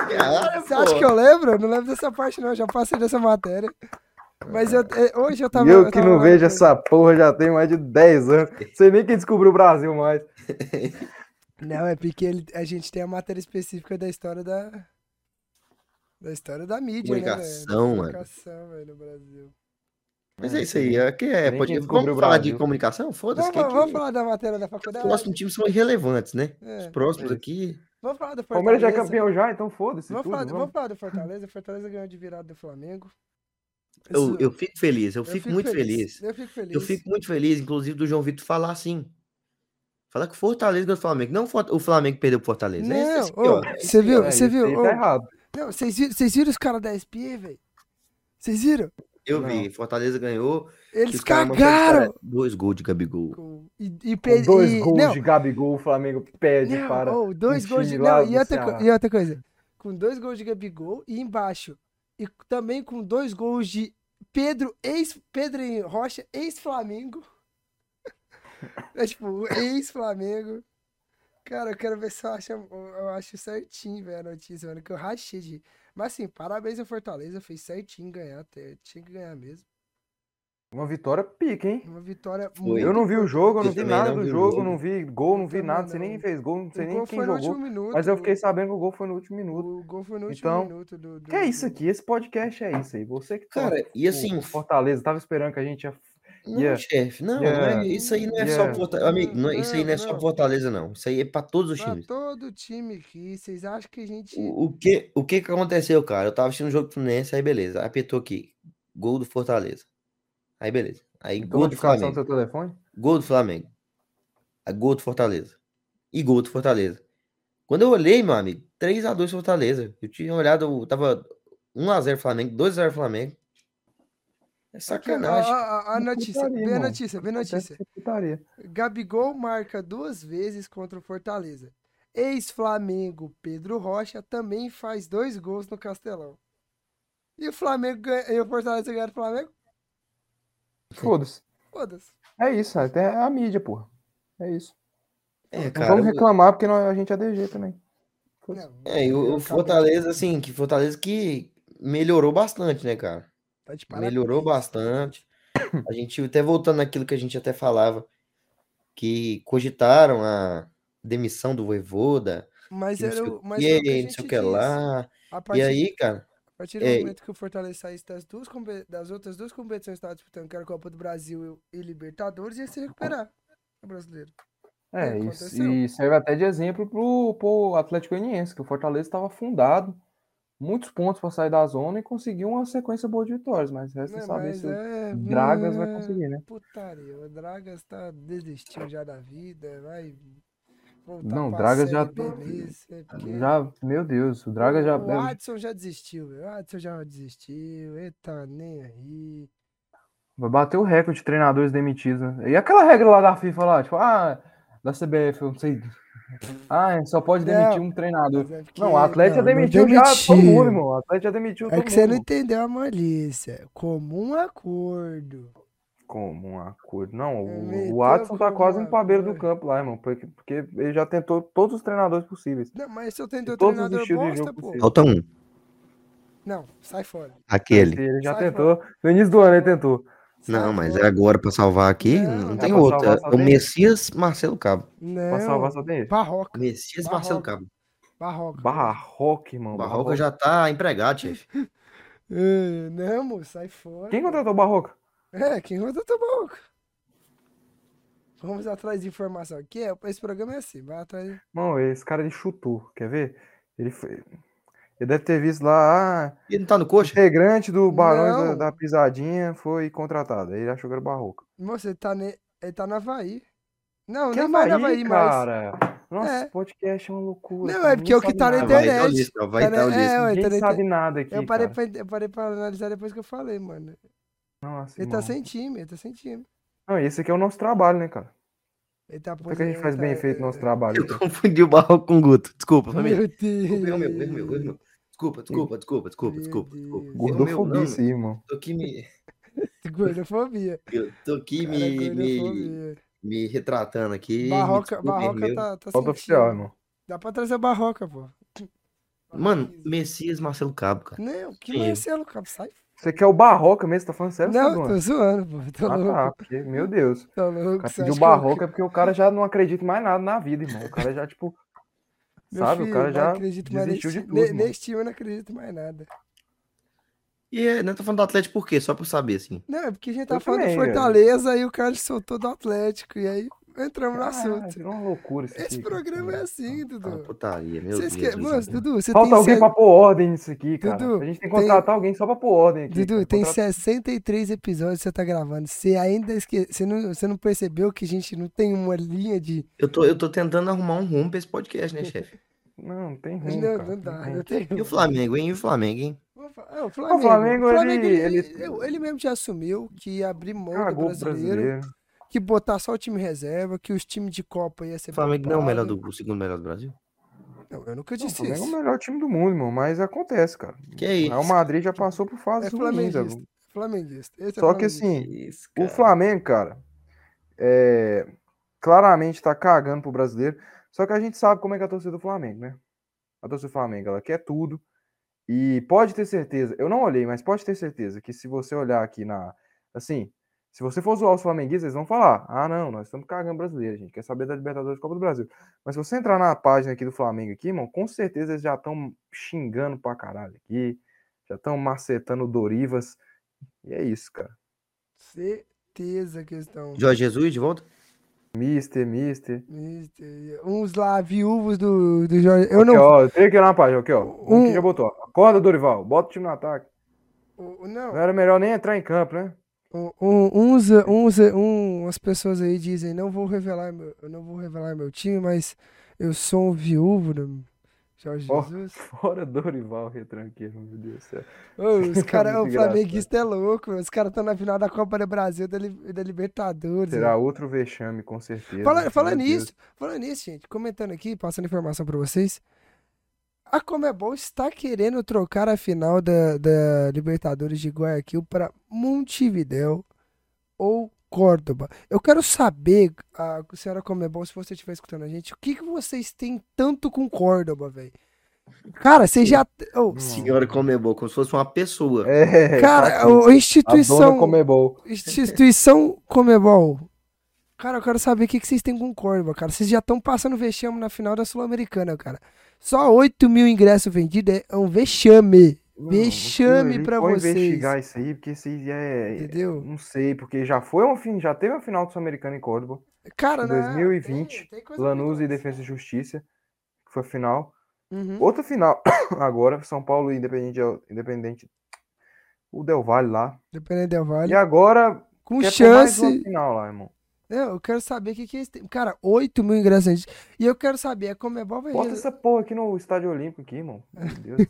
Cara, [LAUGHS] Você acha que eu lembro? Eu não lembro dessa parte, não. Eu já passei dessa matéria. Mas eu, é, hoje eu tava. E eu que tava não vejo essa porra já tem mais de 10 anos. [LAUGHS] Sei nem quem descobriu o Brasil mais. [LAUGHS] Não, é porque ele- a gente tem a matéria específica da história da. Da história da mídia, né, velho? Comunicação, comunicação, velho, no Brasil. Mas é isso aí. É, que é, Nem pode, vamos o falar de comunicação? Foda-se. Vamos, que- vamos que- falar da matéria da Os faculdade? próximos times são irrelevantes, né? É. Os próximos aqui. Vamos falar do O Palmeiras já é Fortaleza. campeão já, então foda-se. Vamos tudo, falar, vamos. vamos falar do Fortaleza. Fortaleza ganhou de virada do Flamengo. Eu, Isso- eu fico feliz, eu, fico, muito feliz. Eu fico feliz. Eu fico muito feliz, inclusive, do João Vitor falar assim. Falar que o Fortaleza ganhou do Flamengo. Não o o Flamengo perdeu pro Fortaleza. É Não. É você viu? É, Você viu? Tá errado. Não, vocês viram, vocês viram os caras da SPA, velho? Vocês viram? Eu Não. vi. Fortaleza ganhou. Eles cagaram! cara- Dois gols de Gabigol. Com- E, e, dois e- gols não, de Gabigol, o Flamengo pede não, para. ô, dois um gols de. Não, e do outra, e outra coisa. Com dois gols de Gabigol e embaixo. E também com dois gols de Pedro, ex Pedro Rocha, ex-Flamengo. [LAUGHS] É tipo, ex-Flamengo. Cara, eu quero ver se eu acho, eu acho certinho, velho, a notícia, mano, que eu rachei de. Mas assim, parabéns ao Fortaleza, fez certinho ganhar, até, tinha que ganhar mesmo. Uma vitória pica, hein? Uma vitória muito Eu não vi o jogo, eu não Eu vi nada não do vi jogo, jogo. não vi gol, não vi também nada, nem não. quem fez gol, não sei O nem gol quem foi no jogou. último minuto. Mas eu fiquei sabendo que o gol foi no último minuto. O gol foi no último Então, minuto do, do. Que é isso aqui? Esse podcast é isso aí. Você que Cara, torce e assim- Fortaleza, tava esperando que a gente ia. Não, Yeah. chefe, não, Yeah. não é- isso aí não é só Yeah. pro Fortaleza. Amigo, não é- isso aí não é só Fortaleza, não. Isso aí é pra todos os Pra times. todo time aqui, vocês acham que a gente. O, o que, o que que aconteceu, cara? Eu tava assistindo o jogo do Fluminense, aí beleza. Aí apertou aqui. Gol do Fortaleza. Aí beleza. Aí gol do Flamengo. Gol do Flamengo. Aí gol do Fortaleza. E gol do Fortaleza. Quando eu olhei, meu amigo, 3x2 Fortaleza. Eu tinha olhado, tava 1x0 Flamengo, 2x0 Flamengo. É sacanagem. a, a- a notícia, putaria, vê a notícia, vê a notícia. Gabigol marca duas vezes contra o Fortaleza. Ex-Flamengo Pedro Rocha também faz dois gols no Castelão. E o Flamengo ganha, e o Fortaleza ganha do Flamengo? Foda-se. Foda-se. É isso, até é a mídia, porra. É isso. É, Não cara. vamos reclamar porque a gente é DG também. Não, É, e o, o Fortaleza, assim, que Fortaleza que melhorou bastante, né, cara? Tá de parabéns. Melhorou bastante. A gente, até voltando naquilo que a gente até falava, que cogitaram a demissão do Voivoda, Mas que era o, mas é o que a quê, não gente sei o que diz. lá. A E partir, aí, cara, a partir do é- momento que o Fortaleza saísse das, duas, das outras duas competições que estava disputando, que era a Copa do Brasil e Libertadores, ia se recuperar o brasileiro. É, que isso, e serve até de exemplo pro, pro Atlético Goianiense, que o Fortaleza estava fundado, muitos pontos para sair da zona e conseguiu uma sequência boa de vitórias, mas resta Né, saber se o é, Dragas vai hum, conseguir, né? Putaria, o Dragas tá desistiu já da vida, vai voltar Não, pra Dragas já- porque Já, meu Deus, o Draga já. O Adson já desistiu, velho. O Adson já desistiu, ele tá nem aí. Vai bater o recorde de treinadores demitidos, né? E aquela regra lá da FIFA lá, tipo, ah, da CBF, eu não sei. Ah, só pode Não, demitir um treinador. É porque- Não, o Atlético já não, não demitiu já todo demitiu. mundo, irmão. O Atlético já demitiu É que você não mundo. entendeu a malícia. Comum acordo. Como um acordo. Não, o, o Adson tá quase indo pra beira do campo lá, irmão. Porque, porque ele já tentou todos os treinadores possíveis. Não, mas se eu os treinador estilos de bosta, jogo pô. possíveis. Falta um. Não, sai fora. Aquele. Ele já Sai tentou. No início do ano ele tentou. Não, mas é agora pra salvar aqui, Não, não, não. tem É salvar É o Messias Marcelo Cabo. Pra salvar só Não, tem ele. Barroca. Messias Barroca. Marcelo Cabo. Barroca. Barroca, irmão. Barroca já tá empregado, chefe. [LAUGHS] É, não, moço, sai fora. Quem contratou o Barroca? É, quem contratou Barroca? Vamos atrás de informação aqui. É, esse programa é assim, vai atrás. Não, esse cara ele chutou. Quer ver? Ele foi. Ele deve ter visto lá, ah, Ele não tá no coxa? integrante do Barões da, da Pisadinha foi contratado. Ele achou que era o Barroca. Moço, ele tá, ne... ele tá na Havaí. Não, Que nem vai na Havaí, Havaí mais. cara. Nossa, É. esse podcast é uma loucura. Não, cara. é porque Ninguém o que tá na internet. tá disco, vai Tá tá na- é, ué, Ninguém tá sabe nada aqui, Eu parei, cara. pra, eu parei pra analisar depois que eu falei, mano. Nossa, Ele tá irmão. sem time, ele tá sem time. Não, esse aqui é o nosso trabalho, né, cara? Ele tá Por que a gente faz bem feito o nosso trabalho? Eu confundi o Barroco com o Guto. Desculpa, família. Meu Deus. Meu, meu, erro meu. Desculpa, desculpa, desculpa, desculpa, Meu desculpa, desculpa. Meu, Gordofobia isso aí, irmão. Tô aqui me, [LAUGHS] Gordofobia. eu tô aqui Cara, me, me, me retratando aqui. me Barroca, Barroca meu. tá, tá Falta oficial, irmão. Dá pra trazer Barroca, pô. Mano, Messias Marcelo Cabo, cara. Não, que Sim. Marcelo, cara, sai. Você quer o Barroca mesmo? Você tá falando sério? tá Não, zoando? tô zoando, pô. Tô Ah, louco. tá, porque, meu Deus. O louco. cara pediu eu- Barroca é porque o cara já não acredita mais nada na vida, irmão. O cara já, tipo, [LAUGHS] Meu sabe? filho, o cara não já acredito mais desistiu nesse, de tudo. Nesse time eu não acredito mais nada. E é, né, tô falando do Atlético por quê? Só pra eu saber, assim. Não, é porque a gente tá Eu falando também, do velho. Fortaleza aí o cara soltou do Atlético. E aí entramos no Ah, assunto. virou uma loucura isso Esse aqui, cara. programa é assim, Ah, Dudu. putaria, meu Deus. que... do Moço, céu. Dudu, você Falta tem. alguém se- pra pôr ordem nisso aqui, cara. Dudu, a gente tem que tem- contratar alguém só pra pôr ordem aqui. Dudu, cara. tem Contrata- 63 episódios que você tá gravando. Você ainda esque... você, não, você não percebeu que a gente não tem uma linha de. Eu tô, eu tô tentando arrumar um rumo pra esse podcast, né, chefe? [LAUGHS] Não, não tem rumo, não, cara. não dá. tem. Não tem... E o Flamengo, hein? E o Flamengo, hein? Ah, o Flamengo, Flamengo, o Flamengo, ele- ele, ele- ele- ele mesmo já assumiu que ia abrir mão do brasileiro, brasileiro. Que botar só o time reserva, que os times de Copa ia ser O Flamengo não é o melhor do o segundo melhor do Brasil? Não, eu nunca Não, o disse Flamengo é o isso. melhor time do mundo, irmão. Mas acontece, cara. Que é O isso? Real Madrid já passou por fases É ruins, flamenguista. velho. Flamenguista. Esse é Só que assim, Isso, o. Flamengo, cara, é, claramente tá cagando pro brasileiro. Só que a gente sabe como é que é a torcida do Flamengo, né? A torcida do Flamengo, ela quer tudo. E pode ter certeza, eu não olhei, mas pode ter certeza que se você olhar aqui na. Assim, se você for zoar os flamenguistas, eles vão falar: ah, não, nós estamos cagando brasileiro, a gente quer saber da Libertadores e Copa do Brasil. Mas se você entrar na página aqui do Flamengo, aqui, irmão, com certeza eles já estão xingando pra caralho aqui, já estão macetando Dorivas. E é isso, cara. Certeza que estão. Jorge Jesus de volta? Mister, mister. Mister, Uns lá, viúvos do, do Jorge. Eu aqui, não. ó, tem aqui na página, aqui, ó. Um Um- que já botou. ó. Acorda, Dorival. Bota o time no ataque. o- Não. Não era melhor nem entrar em campo, né? Um- um- uns, uns, um, umas pessoas aí dizem, não vou revelar meu, eu não vou revelar meu time, mas eu sou um viúvo do Jorge Ó. Jesus. [LAUGHS] Fora Dorival, retranqueiro, meu Deus do céu. Ô, os [LAUGHS] caras, o Muito engraçado. flamenguista é louco, os caras estão na final da Copa do Brasil da, da Libertadores. Será né? outro vexame, com certeza. Fala, falando Meu Deus. nisso, falando nisso, gente, comentando aqui, passando informação pra vocês. A Comebol está querendo trocar a final da, da Libertadores de Guayaquil para Montevidéu ou Córdoba. Eu quero saber, a senhora Comebol, se você estiver escutando a gente, o que, que vocês têm tanto com Córdoba, velho? Cara, você já. ô, Senhora Comebol, como se fosse uma pessoa. É, cara, tá aqui. a a instituição. Comebol. Instituição Comebol. Cara, eu quero saber o que, que vocês têm com Córdoba, cara. Vocês já estão passando vexame na final da Sul-Americana, cara. Só 8 mil ingressos vendidos é um vexame. Não, Vexame vou vocês. investigar isso aí, porque isso aí é. Entendeu? Não sei, porque já foi um fim, já teve uma final do Sul-Americano em Córdoba. Cara, Em né? 2020, tem- tem muito Lanús e. Defesa e Justiça, que foi a final. Uhum. Outra final [COUGHS] agora, São Paulo e Independente, Independente o Del Valle lá. Dependendo Del Vale. E agora, Com chance. final lá, irmão. Não, eu quero saber o que, que é esse. Cara, 8 mil ingressos. E eu quero saber, a Comebol vai. Bota essa porra aqui no Estádio Olímpico aqui, irmão. Meu [LAUGHS] Deus.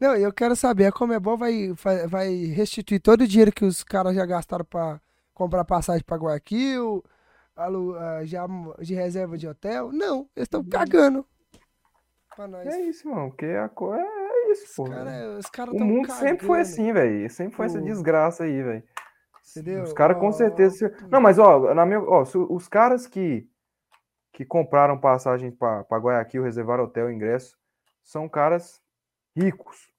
Não, eu quero saber, a Comebol vai, vai, vai restituir todo o dinheiro que os caras já gastaram pra comprar passagem pra Guayaquil, alu- já de reserva de hotel? Não, eles estão cagando pra nós. é isso, irmão. Porque a é, é isso, Os pô. caras os cara O mundo sempre foi cagando, assim, velho. Sempre foi essa desgraça aí, velho. Entendeu? Os caras com certeza. Não, mas ó, na minha, ó, os caras que que compraram passagem para Guayaquil, reservaram hotel, ingresso, são caras ricos.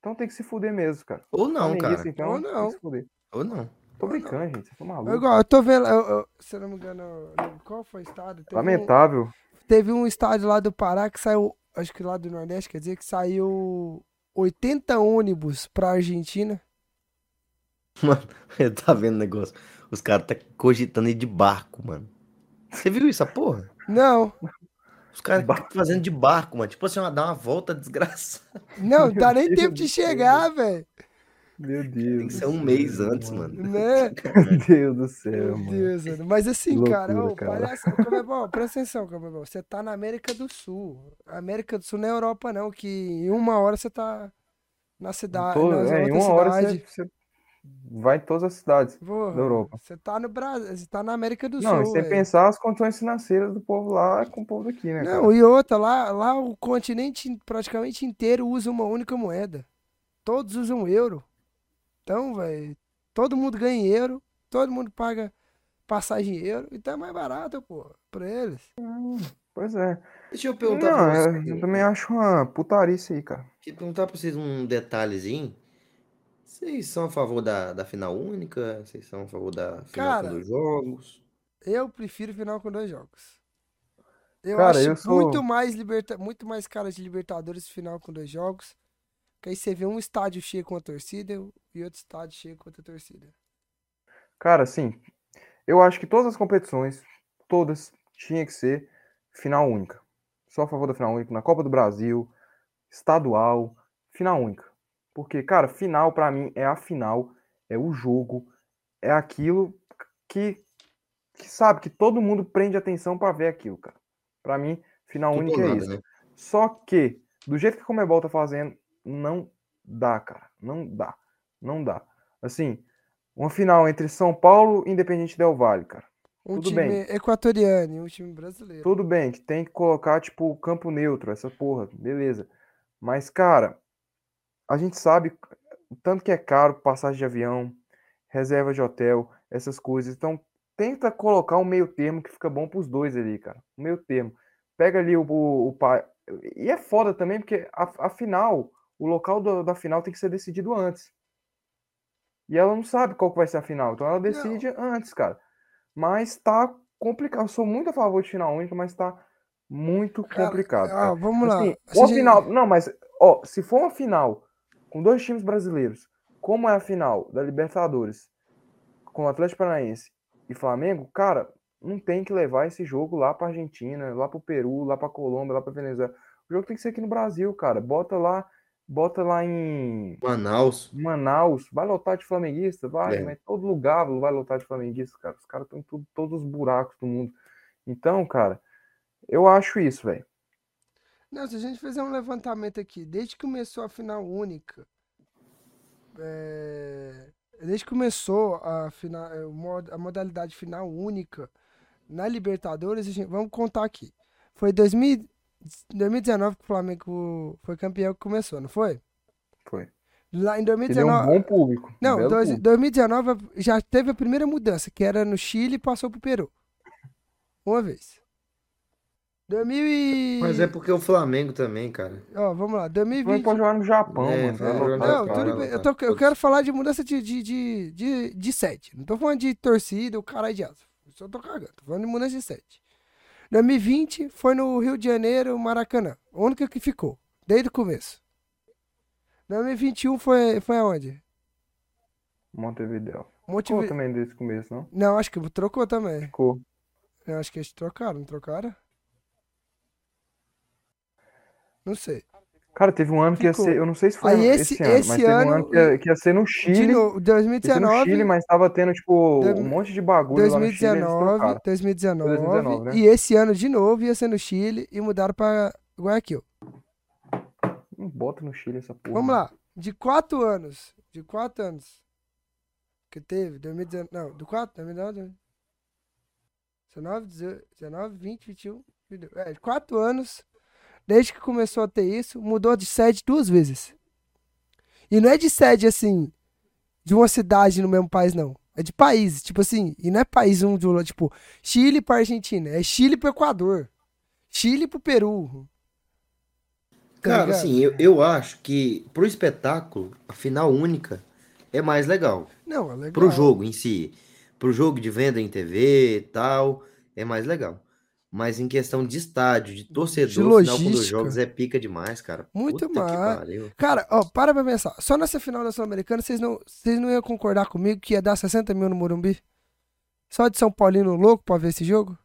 Então tem que se fuder mesmo, cara. Ou não, Flamenguista, cara. então, Ou tem não. que se fuder. Ou não. Tô brincando, gente. Vocês estão Eu, malucos. igual, eu tô vendo, eu- eu- se eu não me engano, no- qual foi o estado? Teve um- Lamentável. teve um estádio lá do Pará que saiu, acho que lá do Nordeste, quer dizer que saiu 80 ônibus pra Argentina. [LAUGHS] Eu tava vendo o negócio. Os caras tá cogitando ir de barco, mano. Você viu isso, a porra? Não, Os caras Barco. fazendo de barco, mano. Tipo assim, ó, dar uma volta desgraçada. não, dá nem Deus tempo de céu. chegar, velho. Meu Deus. Tem que ser um céu, mês antes, mano. Né? [LAUGHS] Meu Deus do céu, Meu mano. Deus, mano. Mas assim, Que cara, loucura, ô, cara. palhaço, Comebol, presta atenção, Comebol. Você tá na América do Sul. América do Sul não é Europa, não, que em uma hora você tá na cidade, na é, em uma hora cidade. você, você vai em todas as cidades. Porra, da Europa. Você tá no Brasil, você tá na América do Não, e Sul, sem velho. pensar as condições financeiras do povo lá com o povo daqui, né, cara? Não, e outra, lá, lá o continente praticamente inteiro usa uma única moeda. Todos usam euro. Então, velho, todo mundo ganha em euro, todo mundo paga passagem em euro, então é mais barato, pô, pra eles. Pois é. Deixa eu perguntar Não, pra é, vocês. eu também acho uma putarice aí, cara. Queria perguntar pra vocês um detalhezinho. Vocês são a favor da, da final única? Vocês são a favor da final Cara, com dois jogos? Eu prefiro final com dois jogos. Eu Cara, acho eu sou- muito mais liberta... muito mais cara de Libertadores final com dois jogos. Que aí você vê um estádio cheio com a torcida e outro estádio cheio com outra torcida. Cara, assim, eu acho que todas as competições, todas, tinha que ser final única. Só a favor da final única na Copa do Brasil, estadual, final única. Porque, cara, final pra mim é a final, é o jogo, é aquilo que, que sabe, que todo mundo prende atenção pra ver aquilo, cara. Pra mim, final Tudo única é nada, isso. né? Só que, do jeito que a Comebol tá fazendo, não dá, cara. Não dá. Não dá. Assim, uma final entre São Paulo e Independente Del Valle, cara. Um Tudo time bem. equatoriano e um time brasileiro. Tudo bem que tem que colocar, tipo, campo neutro, essa porra, beleza. Mas, cara, a gente sabe o tanto que é caro passagem de avião, reserva de hotel, essas coisas. Então, tenta colocar um meio termo que fica bom pros dois ali, cara. Um meio termo. Pega ali o, o, o pa- E é foda também, porque a, a final, o local do- da final tem que ser decidido antes. E ela não sabe qual que vai ser a final. Então ela decide antes, cara. Mas tá complicado. Eu sou muito a favor de final única, mas tá muito complicado. cara. vamos lá. Assim, Se uma a gente- final. Não, mas, ó, se for uma final com dois times brasileiros, como é a final da Libertadores, com o Atlético Paranaense e Flamengo, cara, não tem que levar esse jogo lá pra Argentina, lá pro Peru, lá pra Colômbia, lá pra Venezuela. O jogo tem que ser aqui no Brasil, cara. Bota lá, bota lá em Manaus. Manaus, vai lotar de flamenguista, vai, É. mas todo lugar vai lotar de flamenguista, cara. Os caras estão em tudo, todos os buracos do mundo. Então, cara, eu acho isso, velho. Não, se a gente fizer um levantamento aqui, desde que começou a final única, é, desde que começou a, final, mod- a modalidade final única na Libertadores, gente- vamos contar aqui. Foi 2000, 2019 que o Flamengo foi campeão que começou, não foi? Foi. Lá em Ele é um 2019. bom público. um Não, belo dois- público. 2019 já teve a primeira mudança, que era no Chile e passou pro Peru. Uma vez. 2000 e... Mas é porque o Flamengo também, cara. Ó, vamos lá, Não 2020. pode jogar no Japão, É, mano. vai vai Não, Japão, cara. tudo bem. Eu, tô- eu quero falar de mudança de, de, de, de, de sete. Não tô falando de torcida, o caralho de asa. Só tô cagando. Tô falando de mudança de sete. 2020 foi no Rio de Janeiro, Maracanã. A única que ficou, desde o começo. 2021 foi, foi aonde? Montevideo. Monte Ficou também desde o começo, não? Não, acho que trocou também. Ficou. Eu acho que eles trocaram, não trocaram? Não sei. Cara, teve um ano que ia Ficou. ser, eu não sei se foi Aí esse, esse- ano, esse mas teve um ano- ano que ia, que ia ser no De Chile. novo, Ia ser no 2019, Chile, mas tava tendo, tipo, um monte de bagulho lá no Chile, eles 2019, trocaram. 2019, 2019, né? e esse ano de novo ia ser no Chile e mudaram pra Guayaquil. Não bota no Chile essa porra. Vamos lá. De quatro anos. De quatro anos. Que teve? 2019. Não, do quatro? 2019. 19, 19, 20, 21. 22. É, de quatro anos. Desde que começou a ter isso, mudou de sede duas vezes. E não é de sede assim, de uma cidade no mesmo país, não. É de país, tipo assim, e não é país um do outro, tipo, Chile pra Argentina, é Chile pro Equador, Chile pro Peru. Tá Cara, ligado? assim, eu, eu acho que pro espetáculo, a final única é mais legal. Não, é legal. Pro jogo em si. Pro jogo de venda em TV e tal, é mais legal. Mas em questão de estádio, de torcedor, final quando os logística. jogos é pica demais, cara. Muito mais. Cara, ó, para pra pensar. Só nessa final da Sul-Americana, vocês não, vocês não iam concordar comigo que ia dar 60 mil no Morumbi? Só de São Paulino louco pra ver esse jogo?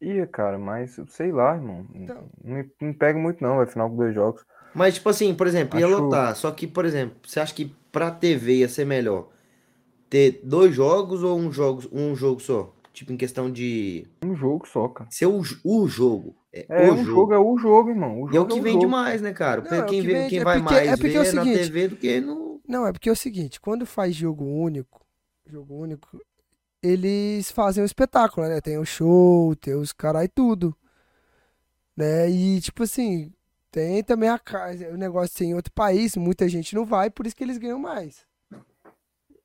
Ia, cara, mas sei lá, irmão. Então. Não me, não me pega muito, não, vai final com dois jogos. Mas, tipo assim, por exemplo, ia Acho- lotar. Só que, por exemplo, você acha que pra TV ia ser melhor ter dois jogos ou um jogo, um jogo só? Tipo, em questão de Um jogo só, cara. ser o, o jogo. É, É, o um jogo. jogo é o jogo, irmão. O E é o jogo que o vende jogo. mais, né, cara? Não, é quem que vê, vende- quem é vai porque- mais é porque é o ver na seguinte- TV do que no. Não, é porque é o seguinte, quando faz jogo único, jogo único, eles fazem o espetáculo, né? Tem o show, tem os caras e tudo. Né? E tipo assim, tem também a o negócio de ser em outro país, muita gente não vai, por isso que eles ganham mais.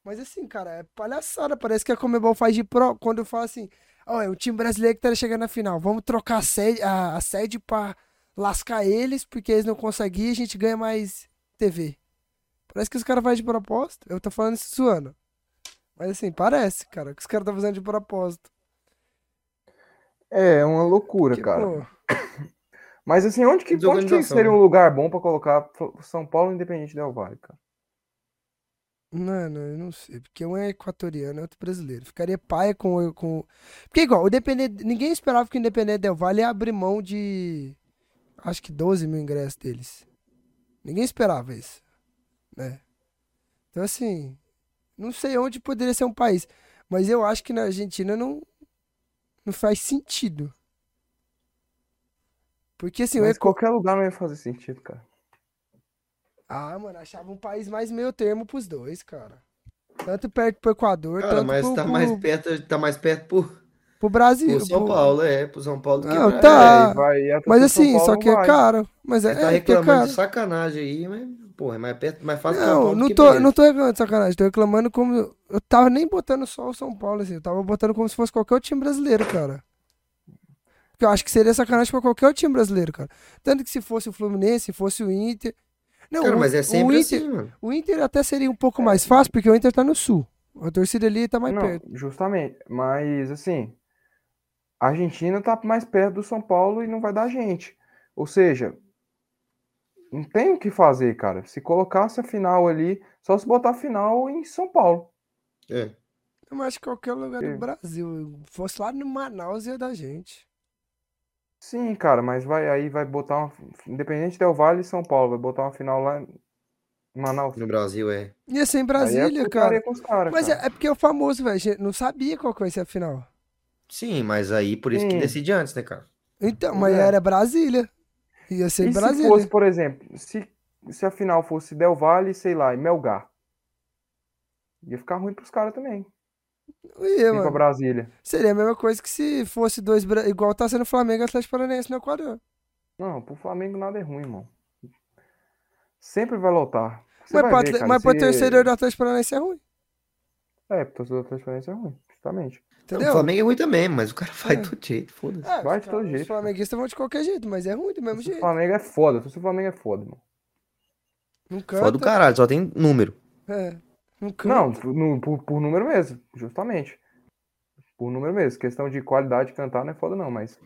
Mas assim, cara, é palhaçada, parece que a Comebol faz de pro, quando eu falo assim, ó, é um time brasileiro que tá chegando na final, vamos trocar a sede, a, a sede pra lascar eles, porque eles não conseguem, a gente ganha mais TV. Parece que os caras fazem de propósito. Eu tô falando isso zoando. Mas assim, parece, cara, que os caras estão fazendo de propósito. É, é uma loucura, Que, cara. pô, Mas assim, onde que, onde que seria né? um lugar bom pra colocar São Paulo Independente Del Valle, cara? Mano, eu não sei. Porque um é equatoriano, outro brasileiro. Ficaria paia com. com... Porque igual, o Independente. Ninguém esperava que o Independente Del Valle ia abrir mão de. Acho que 12 mil ingressos deles. Ninguém esperava isso. Né? Então, assim. Não sei onde poderia ser um país. Mas eu acho que na Argentina não. Não faz sentido. Porque assim, Mas Equador. qualquer lugar não ia fazer sentido, cara. Ah, mano, achava um país mais meio termo pros dois, cara. Tanto perto pro Equador, Cara, tanto mas pro, tá pro- mais perto, tá mais perto pro, pro Brasil. pro São pro- Paulo, é, pro São Paulo do que Não, tá. É, vai- a Mas assim, Paulo só que é vai. caro. Mas é, Você tá é, é reclamando caro. de sacanagem aí, mas, porra, é mais perto, mais fácil Não, não que tô, não tô reclamando de sacanagem. Tô reclamando como. Eu tava nem botando só o São Paulo, assim. Eu tava botando como se fosse qualquer outro time brasileiro, cara. Porque eu acho que seria sacanagem pra qualquer time brasileiro, cara. Tanto que se fosse o Fluminense, se fosse o Inter. Não, Cara, o, mas é o sempre Inter, assim, mano. o Inter até seria um pouco mais fácil, porque o Inter tá no sul. A torcida ali tá mais Não, perto. justamente. Mas assim, a Argentina tá mais perto do São Paulo e não vai dar gente. Ou seja, não tem o que fazer, cara. Se colocasse a final ali, só se botar a final em São Paulo. É. Eu acho que qualquer lugar do Sim. Brasil. Fosse lá no Manaus ia dar gente. Sim, cara, mas vai aí vai botar uma, Independente Del Valle e São Paulo, vai botar uma final lá em Manaus. No Brasil, é. Ia ser em é Brasília, putaria cara. com os caras, Mas cara. é, é porque é o famoso, velho. Não sabia qual que vai ser a final. Sim, mas aí por isso que Sim. decide antes, né, cara? Então, mas é. era Brasília. Ia ser em E se Brasília. fosse, por exemplo, se, se a final fosse Del Valle, sei lá, e Melgar, ia ficar ruim pros caras também. Ia, Ir pra mano. Brasília. Seria a mesma coisa que se fosse dois. bra- Igual tá sendo Flamengo e Atlético Paranaense no Equador. Não, pro Flamengo nada é ruim, irmão. Sempre vai lotar. Você Mas, vai pra, ver, atle- cara, mas se- torcedor do Atlético Paranaense é ruim. É, pro torcedor da transferência é ruim, justamente. Entendeu? o Flamengo é ruim também, mas o cara vai É. do jeito, foda-se. É, vai os de todo jeito, Os cara. flamenguistas vão de qualquer jeito, mas é ruim do mesmo O jeito. Flamengo é foda, o torcedor do Flamengo é foda, irmão. Não Foda do caralho, só tem número. É. Não Não, no- por- por número mesmo, justamente. Por número mesmo. Questão de qualidade de cantar não é foda, não, mas.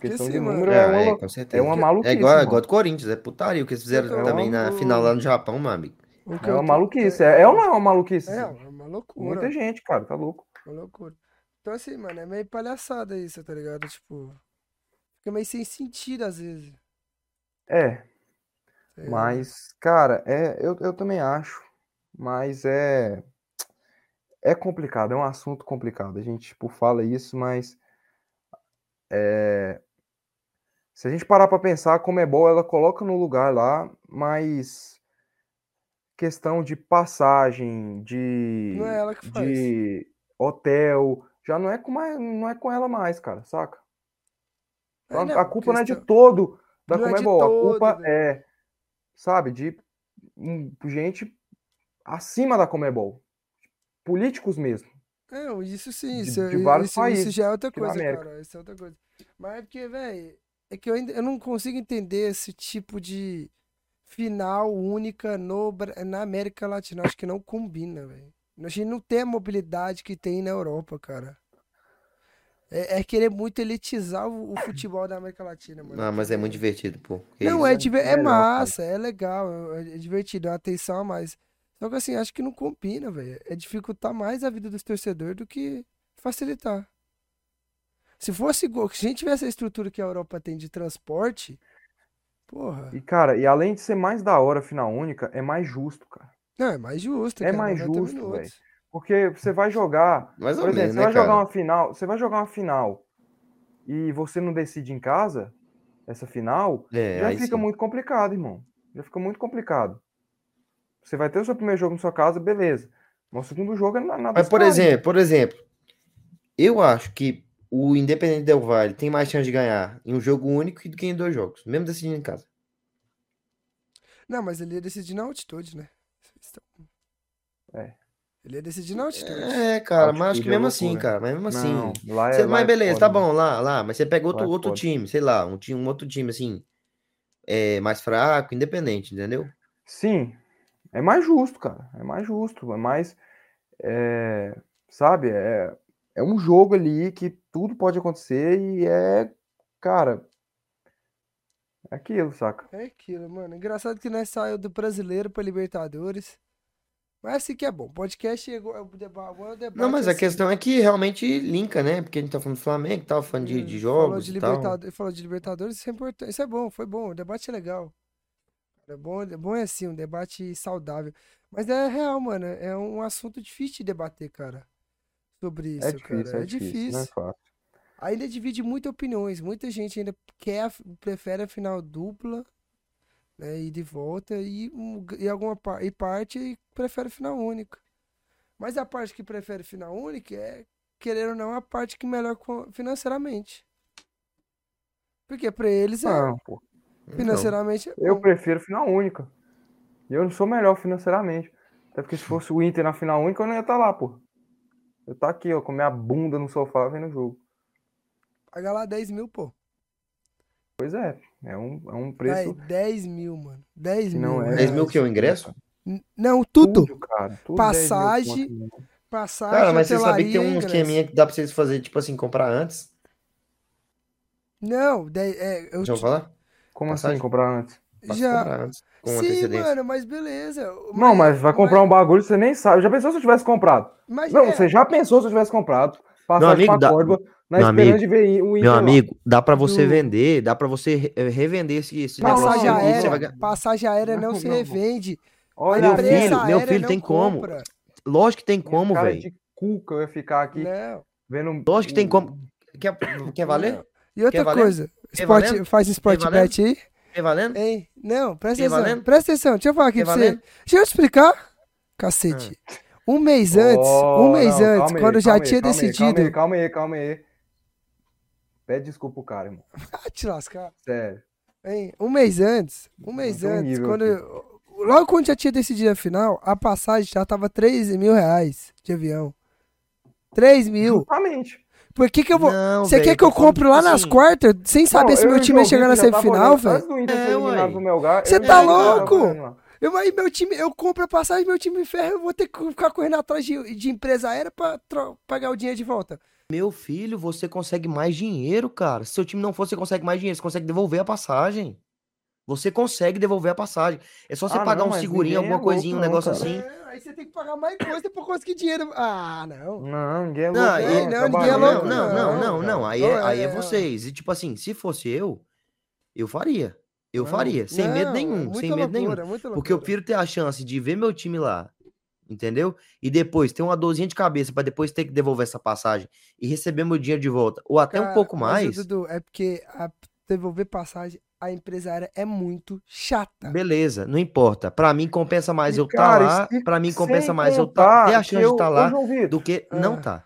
Questão sim, de mano. número É, é uma. é, é uma maluquice, É igual, é irmão. igual do Corinthians, é putaria o que eles fizeram É também na final lá no Japão, meu amigo. O É uma maluquice. É, é ou não é uma maluquice? É, é uma loucura. Muita gente, cara, tá louco. Uma loucura. Então, assim, mano, é meio palhaçada isso, tá ligado? Tipo, fica meio sem sentido às vezes. É, mas, cara, é, eu, eu também acho, mas é, é complicado, é um assunto complicado. A gente, tipo, fala isso, mas é, se a gente parar pra pensar, a Comebol, ela coloca no lugar lá, mas questão de passagem, de, Não é ela que faz. de hotel, já não é com mais, não é com ela mais, cara, saca? É, não, a culpa não é de questão- todo da não é de Comebol, a todo, culpa velho. é, sabe, de hum, gente acima da Comebol. Políticos mesmo. Não, isso sim, De- isso, de vários isso, países isso já é outra coisa, cara. Isso é outra coisa. Mas é porque, velho, é que eu ainda eu não consigo entender esse tipo de final única no, na América Latina. Acho que não combina, velho. A gente não tem a mobilidade que tem na Europa, cara. É, é querer muito elitizar o, o futebol da América Latina, mano. Não, mas é muito divertido, pô. Que Não, é, é é cara. massa, é legal, é é divertido, é uma atenção a mais. Só que assim, acho que não combina, velho. É dificultar mais a vida dos torcedores do que facilitar. Se fosse igual, se a gente tivesse a estrutura que a Europa tem de transporte, porra. E, cara, e além de ser mais da hora a final única, é mais justo, cara. Não, é mais justo, É cara, mais 90 justo, velho. Porque você vai jogar, Mais ou por exemplo, menos, você né, vai jogar cara? uma final, você vai jogar uma final e você não decide em casa, essa final, É, já fica sim. muito complicado, irmão. Já fica muito complicado. Você vai ter o seu primeiro jogo na sua casa, beleza. Mas o segundo jogo é na- nada Mas, por exemplo, por exemplo, eu acho que o Independente Del Valle tem mais chance de ganhar em um jogo único do que em dois jogos, mesmo decidindo em casa. Não, mas ele ia decidir na altitude, né? É. Ele ia decidir na altitude. É, cara, mas acho que Altitude é mesmo assim, cara, mas mesmo assim. Não, lá é, Você- lá mas é beleza, tá bom, lá, lá, mas você pega outro, é outro time, sei lá, um, time, um outro time assim, é, mais fraco, independente, entendeu? Sim, é mais justo, cara. É mais justo. É mais. é, sabe? É, é um jogo ali que tudo pode acontecer e é. Cara. É aquilo, saca? É aquilo, mano. Engraçado que nós saiu do brasileiro pra Libertadores. Mas assim que é bom. Podcast é igual- é o deba- é o debate. Não, mas a assim. questão é que realmente linka, né? Porque a gente tá falando do Flamengo, tava falando de, de Hum, falou jogos de e tal. Falou de Libertadores, isso é importante. Isso é bom, foi bom. O debate é legal. É bom, é bom é assim, um debate saudável. Mas é real, mano. É um assunto difícil de debater, cara. Sobre isso, É difícil, cara. é É difícil, difícil. não é fácil. Ainda divide muitas opiniões. Muita gente ainda quer, prefere a final dupla, né? E de volta, e, e alguma e parte prefere final única. Mas a parte que prefere final única é, querer ou não, a parte que melhor financeiramente. Porque pra eles é Não, pô. Financeiramente é Eu prefiro final única. E eu não sou melhor financeiramente. Até porque se fosse o Inter na final única, eu não ia estar lá, pô. Eu tá aqui, ó, com minha bunda no sofá vendo o jogo. Paga lá 10 mil, pô. Pois é, é um, é um Vai, preço 10 mil, mano. 10 que mil. não é. 10 mil que é o ingresso? Não, tudo. cara. Tudo 10 mil Passagem, né? Passagem, Cara, mas você sabia que tem um esqueminha que dá pra vocês fazer, tipo assim, comprar antes? Não, dez- é, eu Já vou te- falar? Como Passagem? assim comprar antes? Passa já. comprar antes, com Sim, mano, mas beleza. Não, mas vai comprar um bagulho que você nem sabe. Já pensou se eu tivesse comprado? Mas Não, é, você já pensou se eu tivesse comprado? Passagem amigo, pra dá- Córdoba, na meu esperança amigo, de ver o Inter Meu lá. amigo, dá pra você Do- vender, dá pra você eh, revender esse, esse Não, negócio Passagem você aérea, vai passagem aérea não, Não, se não, revende. Olha, Meu filho, meu aérea filho não tem como. compra. Lógico que tem como, cara velho. de cuca eu ia ficar aqui Não. vendo. Lógico que tem o- como. Quer, quer valer? E outra Quer valer? coisa, Valendo? faz sport bet aí. Quer valendo? Hein? Não, presta Quer atenção. valendo? Presta atenção, deixa eu falar aqui Quer pra você. Deixa eu te explicar. Cacete. Um mês antes, Oh, um mês não, antes, aí, quando eu já aí, tinha aí, decidido. Calma aí, calma aí, calma aí. Pede desculpa pro cara, irmão. [LAUGHS] Ah, te lascar. Sério. Hein? Um mês antes, um mês tem antes, nível quando eu- logo quando já tinha decidido a final, a passagem já tava 3 mil reais de avião. 3 mil. Justamente. Por que que eu vou... Você quer que eu compre lá tipo nas assim, quartas, sem saber Não, se eu meu o time ia João chegar na semifinal, velho? Inter É, tá louco? Eu, aí meu time, eu compro a passagem, meu time ferra, eu vou ter que ficar correndo atrás de, de empresa aérea pra tro- pagar o dinheiro de volta. Meu filho, você consegue mais dinheiro, cara. Se seu time não for, você consegue mais dinheiro. Você consegue devolver a passagem. Você consegue devolver a passagem. É só você Ah, pagar não, um segurinho, ninguém é alguma coisinha, um louco não, negócio cara. assim. É, aí você tem que pagar mais coisa pra conseguir dinheiro. Ah, não. Não, ninguém é louco. Não, e- é não, ninguém é louco, não, não, não, não. Aí, é, aí é é- vocês. E tipo assim, se fosse eu, eu faria. Eu Não, faria. Sem medo nenhum, sem medo nenhum. loucura, muita Porque eu prefiro ter a chance de ver meu time lá, entendeu? E depois ter uma dorzinha de cabeça pra depois ter que devolver essa passagem e receber meu dinheiro de volta, ou até um Cara, pouco mas, ô, mais. Dudu, é porque a devolver passagem, a empresária é muito chata. Beleza, não importa. Pra mim compensa mais E, eu estar cara, lá, pra mim compensa mais eu tá, ter a que chance de eu- estar ô, lá do que não Ah. tá.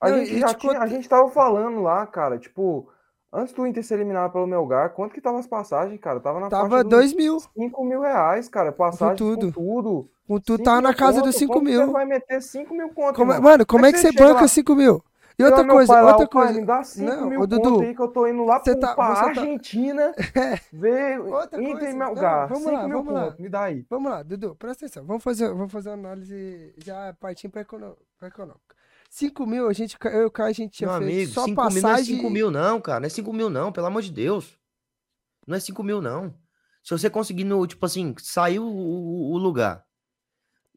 A Não, gente já te tinha, a gente tava falando lá, cara, tipo, antes do Inter ser eliminado pelo Melgar, quanto que tava as passagens, cara? Tava na Tava faixa dos 2 mil. 5 mil reais, cara, passagem tudo. com tudo. Com tu Cinco tava na mil casa conto, dos 5 como que Você mil. vai meter 5 mil conto, Como é- mano, como é que você você chega banca lá, 5 mil? E outra meu coisa, pai lá, outra "Ô, pai, coisa. me dá 5 Não, mil ô, Dudu, aí que eu tô indo lá você tá- pra você tá- Argentina [LAUGHS] ver Outra Inter coisa, e não, Melgar. vamos 5 lá, mil vamos lá. conto, me dá aí. Vamos lá, Dudu, presta atenção. Vamos fazer, vamos fazer uma análise já partindo pra, econo, pra econômica. 5 mil, a gente, eu e o Caio, a gente tinha Meu feito amigo, só 5 mil não é passagem. 5 mil não, cara. Não é 5 mil não, pelo amor de Deus. Não é 5 mil não. Se você conseguir, no, tipo assim, sair o, o- o lugar.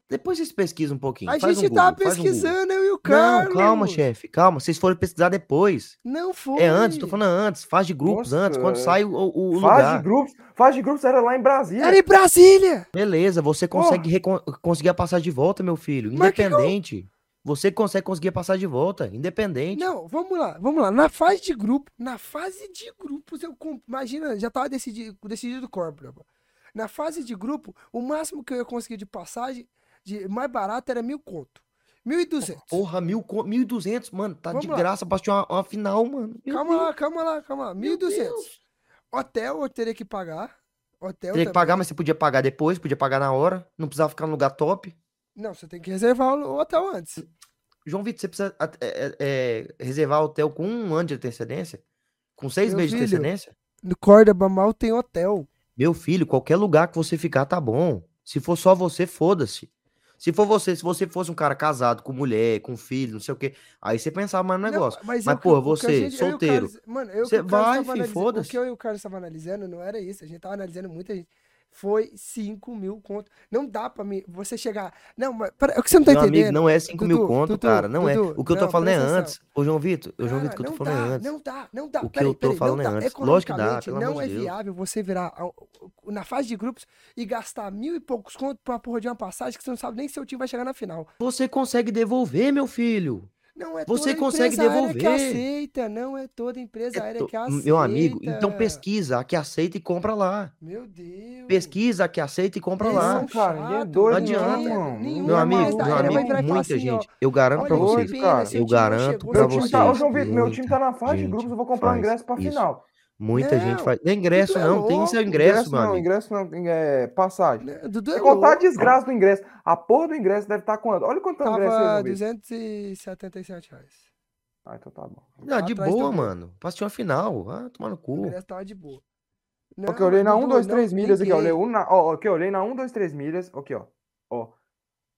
Depois vocês pesquisam um pouquinho. A faz um gente tava um Google. pesquisando, eu e o Carlos. Não, calma, chefe, calma. Vocês foram pesquisar depois. Não foi. É antes, tô falando antes. Faz de grupos Nossa, antes, quando sai o, o- o Faz lugar. de grupos, faz de grupos era lá em Brasília. Era em Brasília. Beleza, você consegue conseguir a passagem de volta, meu filho. Que Independente. Você consegue conseguir a passagem de volta, independente. Não, vamos lá, vamos lá. Na fase de grupo, na fase de grupos, eu comp... imagina, já tava decidido, decidido o corpo. Na fase de grupo, o máximo que eu ia conseguir de passagem, de mais barato, era mil conto. Mil e duzentos. Porra, mil, co- 1.200, mano. Tá de Vamos lá. graça pra assistir uma, uma final, mano. Meu Calma Deus. lá, calma lá, calma lá. Mil e duzentos. Hotel eu teria que pagar. Hotel Teria que pagar, mas você podia pagar depois, podia pagar na hora. Não precisava ficar no lugar top. Não, você tem que reservar o hotel antes. João Vitor, você precisa é, é, é, reservar hotel com um ano de antecedência? Com seis Meu meses de filho. antecedência? No Cordoba mal tem hotel. Meu filho, qualquer lugar que você ficar tá bom. Se for só você, foda-se. Se for você, se você fosse um cara casado, com mulher, com filho, não sei o quê, aí você pensava mais no Não, negócio. mas, Mas, eu- pô, o que a você, gente- eu solteiro, Carlos- mano, eu, você vai, tava fi, analisa- foda-se. O que eu e o Carlos estavam analisando não era isso. A gente tava analisando muita gente. Foi 5 mil conto. Não dá pra mim, você chegar. Não, mas pera, o que você não tá Meu amigo, entendendo? não é 5 mil conto, Dudu, cara. Não é. Dudu, O que eu tô não, falando é antes. Ô, João Vitor, ô, João Vitor, o que eu tô falando é antes. Não dá, não dá. O que Peraí, eu tô peraí, falando é antes. Lógico que dá, pelo não é de Deus. viável você virar na fase de grupos e gastar mil e poucos conto pra porra de uma passagem que você não sabe nem se seu time vai chegar na final. Você consegue devolver, meu filho. Não é Você toda consegue empresa aérea que devolver. aceita, não é toda empresa É aérea to- que aceita. Meu amigo, então pesquisa a que aceita e compra lá. Meu Deus. Pesquisa a que aceita e compra Eles lá. Não, cara, ninguém é chatos, doido, Não adianta. não, nenhum Meu é amigo, meu amigo, muita assim, ó, gente. Eu garanto doido, vocês. cara. Eu garanto tá, ô vocês. João Vitor, meu time tá na fase de grupos, eu vou comprar um ingresso pra isso. final. Muita gente Não, faz. Não é ingresso, é não. Tem louco. seu ingresso, meu não, amigo. ingresso não, é passagem. Né, Dudu é contar a desgraça do ingresso, a porra do ingresso deve estar quanto? Olha quanto é o ingresso Vitor. 277 reais. Ah, então tá bom. Ah, de atrás do boa, gol. mano. Assistir uma final. Ah, tomar no O cu. ingresso tava de boa. Ó, que eu olhei na Dudu, 1, 2, não, 3 milhas aqui, ó. ninguém. Olhei um na, ó, que eu olhei na 1, 2, 3 milhas. Aqui, ó. Ó.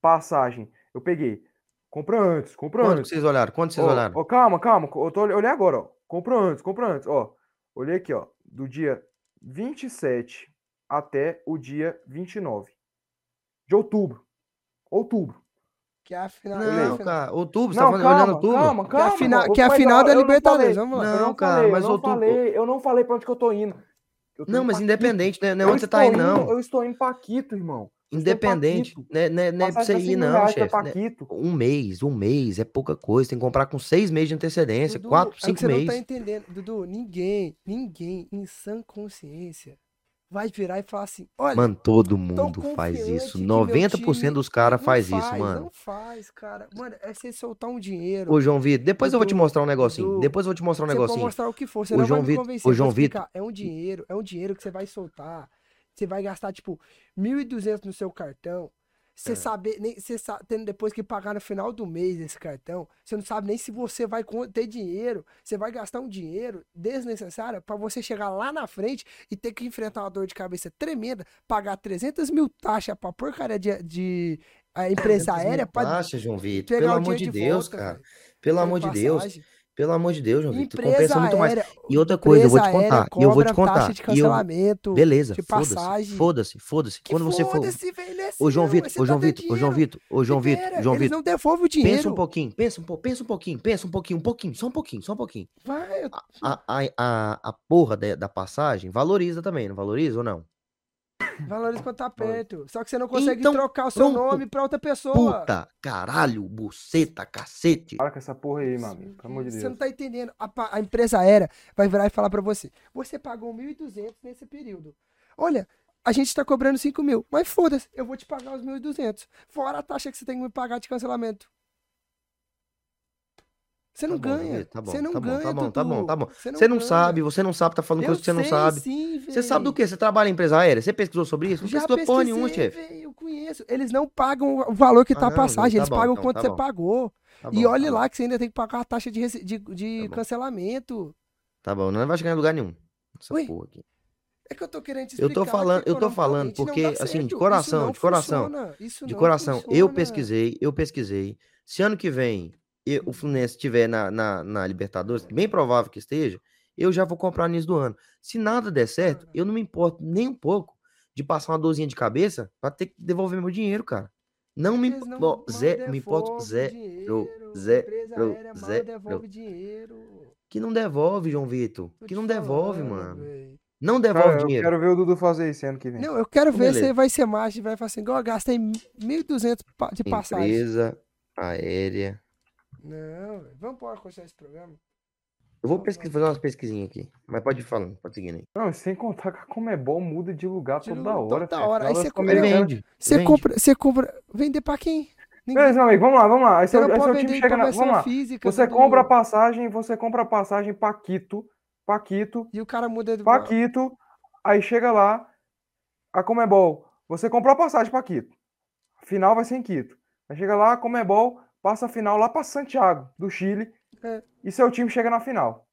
Passagem. Eu peguei. Compra antes, compra Quanto antes. vocês olharam? Quanto vocês Ó, olharam? ó, calma, calma. Eu, tô, eu olhei agora, ó. Compra antes, compra antes. Ó. Olhei aqui, ó. Do dia 27 até o dia 29 de outubro. Outubro. Que é a final. é Não, final- cara. Outubro, você tá falando, olhando calma, outubro? calma, Que é a calma. final, que é a final da Libertadores. Vamos lá. Não, não cara, falei, mas eu não outubro- falei, eu não falei pra onde que eu tô indo. Eu tô Não, indo mas independente, né? Não é onde você tá indo, não. Eu estou em Paquito, irmão. Eu Independente. Né, né, não é pra você ir, 5 mil não, chefe. né? Um mês, um mês é pouca coisa. Tem que comprar com seis meses de antecedência. Dudu, quatro, é o que cinco você não tá meses. entendendo. Dudu, ninguém, ninguém em sã consciência vai virar e falar assim: olha, Mano, todo mundo faz isso. que meu 90% time- dos caras não faz isso, mano. Não faz, cara. Mano, é você soltar um dinheiro. Ô, João Vitor, depois eu vou te Dudu, mostrar um negocinho. Dudu, Depois eu vou te mostrar um Você pode negocinho. mostrar o que for, você O não João vai me Vitor- convencer. o eu vou João explicar. É um dinheiro, é um dinheiro que você vai soltar. Você vai gastar, tipo, 1.200 no seu cartão. Você É. saber, nem, você sa- tendo depois que pagar no final do mês esse cartão, você não sabe nem se você vai ter dinheiro. Você vai gastar um dinheiro desnecessário para você chegar lá na frente e ter que enfrentar uma dor de cabeça tremenda, pagar 300 mil taxas pra porcaria de, de a empresa 300 mil aérea para taxas, João Vitor. Pelo amor de Deus, volta, cara. Pelo amor de Deus. Pelo amor de Deus, João Vitor. Empresa Compensa muito mais. aérea, E outra coisa, eu vou te aérea contar. E eu vou te contar. taxa de E eu, cancelamento. beleza, foda-se. Foda-se, foda-se. Quando você for. Ô, João seu, Vitor, ô, tá João Vitor, ô, João. Vitor, ô, João Vitor, João Vitor. não devolvem o dinheiro. Pensa um pouquinho, pensa um pouco, pensa um pouquinho, pensa um pouquinho, um pouquinho, só um pouquinho, só um pouquinho. Vai, eu- A, a, a, a porra da, da passagem valoriza também, não valoriza ou não? Valoriza quando tá perto. Só que você não consegue Então, trocar o seu pronto. nome pra outra pessoa. Puta, caralho, buceta, cacete. Para com essa porra aí, meu amigo. Pelo amor de Você Deus. não tá entendendo. A, a empresa aérea vai virar e falar pra você: você pagou 1.200 nesse período. Olha, a gente tá cobrando 5 mil, mas foda-se, eu vou te pagar os 1.200. Fora a taxa que você tem que me pagar de cancelamento. Você não Tá bom, ganha. Vitor, tá bom, você não tá bom, ganha. tá bom, tá bom, tá bom. Você Você não sabe, você não sabe, tá falando Eu coisa que você não sei, sabe. Sim, Você sabe do quê? Você trabalha em empresa aérea? Você pesquisou sobre isso? Não Já pesquisou porra nenhuma, chefe. eu conheço. Eles não pagam o valor que Ah, tá a não, passagem, tá eles bom, pagam então, quanto tá você bom. pagou. Tá e bom, olhe tá lá bom, que você ainda tem que pagar a taxa de, rece- de, de Tá bom. cancelamento. Tá bom, não vai chegar em lugar nenhum. Essa Ui, porra aqui. É que eu tô querendo te Eu tô explicar falando- eu tô falando não porque, assim, de coração, não de coração, De não coração, eu pesquisei, eu pesquisei. Se ano que vem e- o Fluminense estiver na, na, na Libertadores, bem provável que esteja, eu já vou comprar nisso do ano. Se nada der certo, eu não me importo nem um pouco de passar uma dorzinha de cabeça pra ter que devolver meu dinheiro, cara. Não me, Eles impo- não ó, mal zé, me importo zero. dinheiro, zero, empresa aérea mal zero. devolve dinheiro. Que não devolve, João Vitor. Que não devolve, falando, mano. véi. Não devolve Cara, eu dinheiro. quero ver o Dudu fazer isso ano que vem. Não, eu quero ver Beleza. se vai ser macho e vai falar assim, igual eu gastei 1.200 pa- de passagem. Empresa aérea. Não, vamos pôr continuar esse programa? Eu vou pesquisar, fazer umas pesquisinhas aqui. Mas pode ir falando, pode seguir aí. Não, sem contar que a Comebol muda de lugar De toda hora. toda hora. Aí você compra- Vende. Você vende. compra, você compra, vender pra quem? Ninguém. Beleza, meu amigo, vamos lá, vamos lá. Aí Você seu, não aí pode seu time vender chega na. Vamos lá. física. Você compra a passagem, você compra a passagem pra Quito. Pra Quito, E o cara muda de pra Quito. Aí chega lá, a Comebol. Você comprou a passagem pra Quito. A final vai ser em Quito. Aí chega lá, a Comebol passa a final lá pra Santiago, do Chile. É. E seu time chega na final.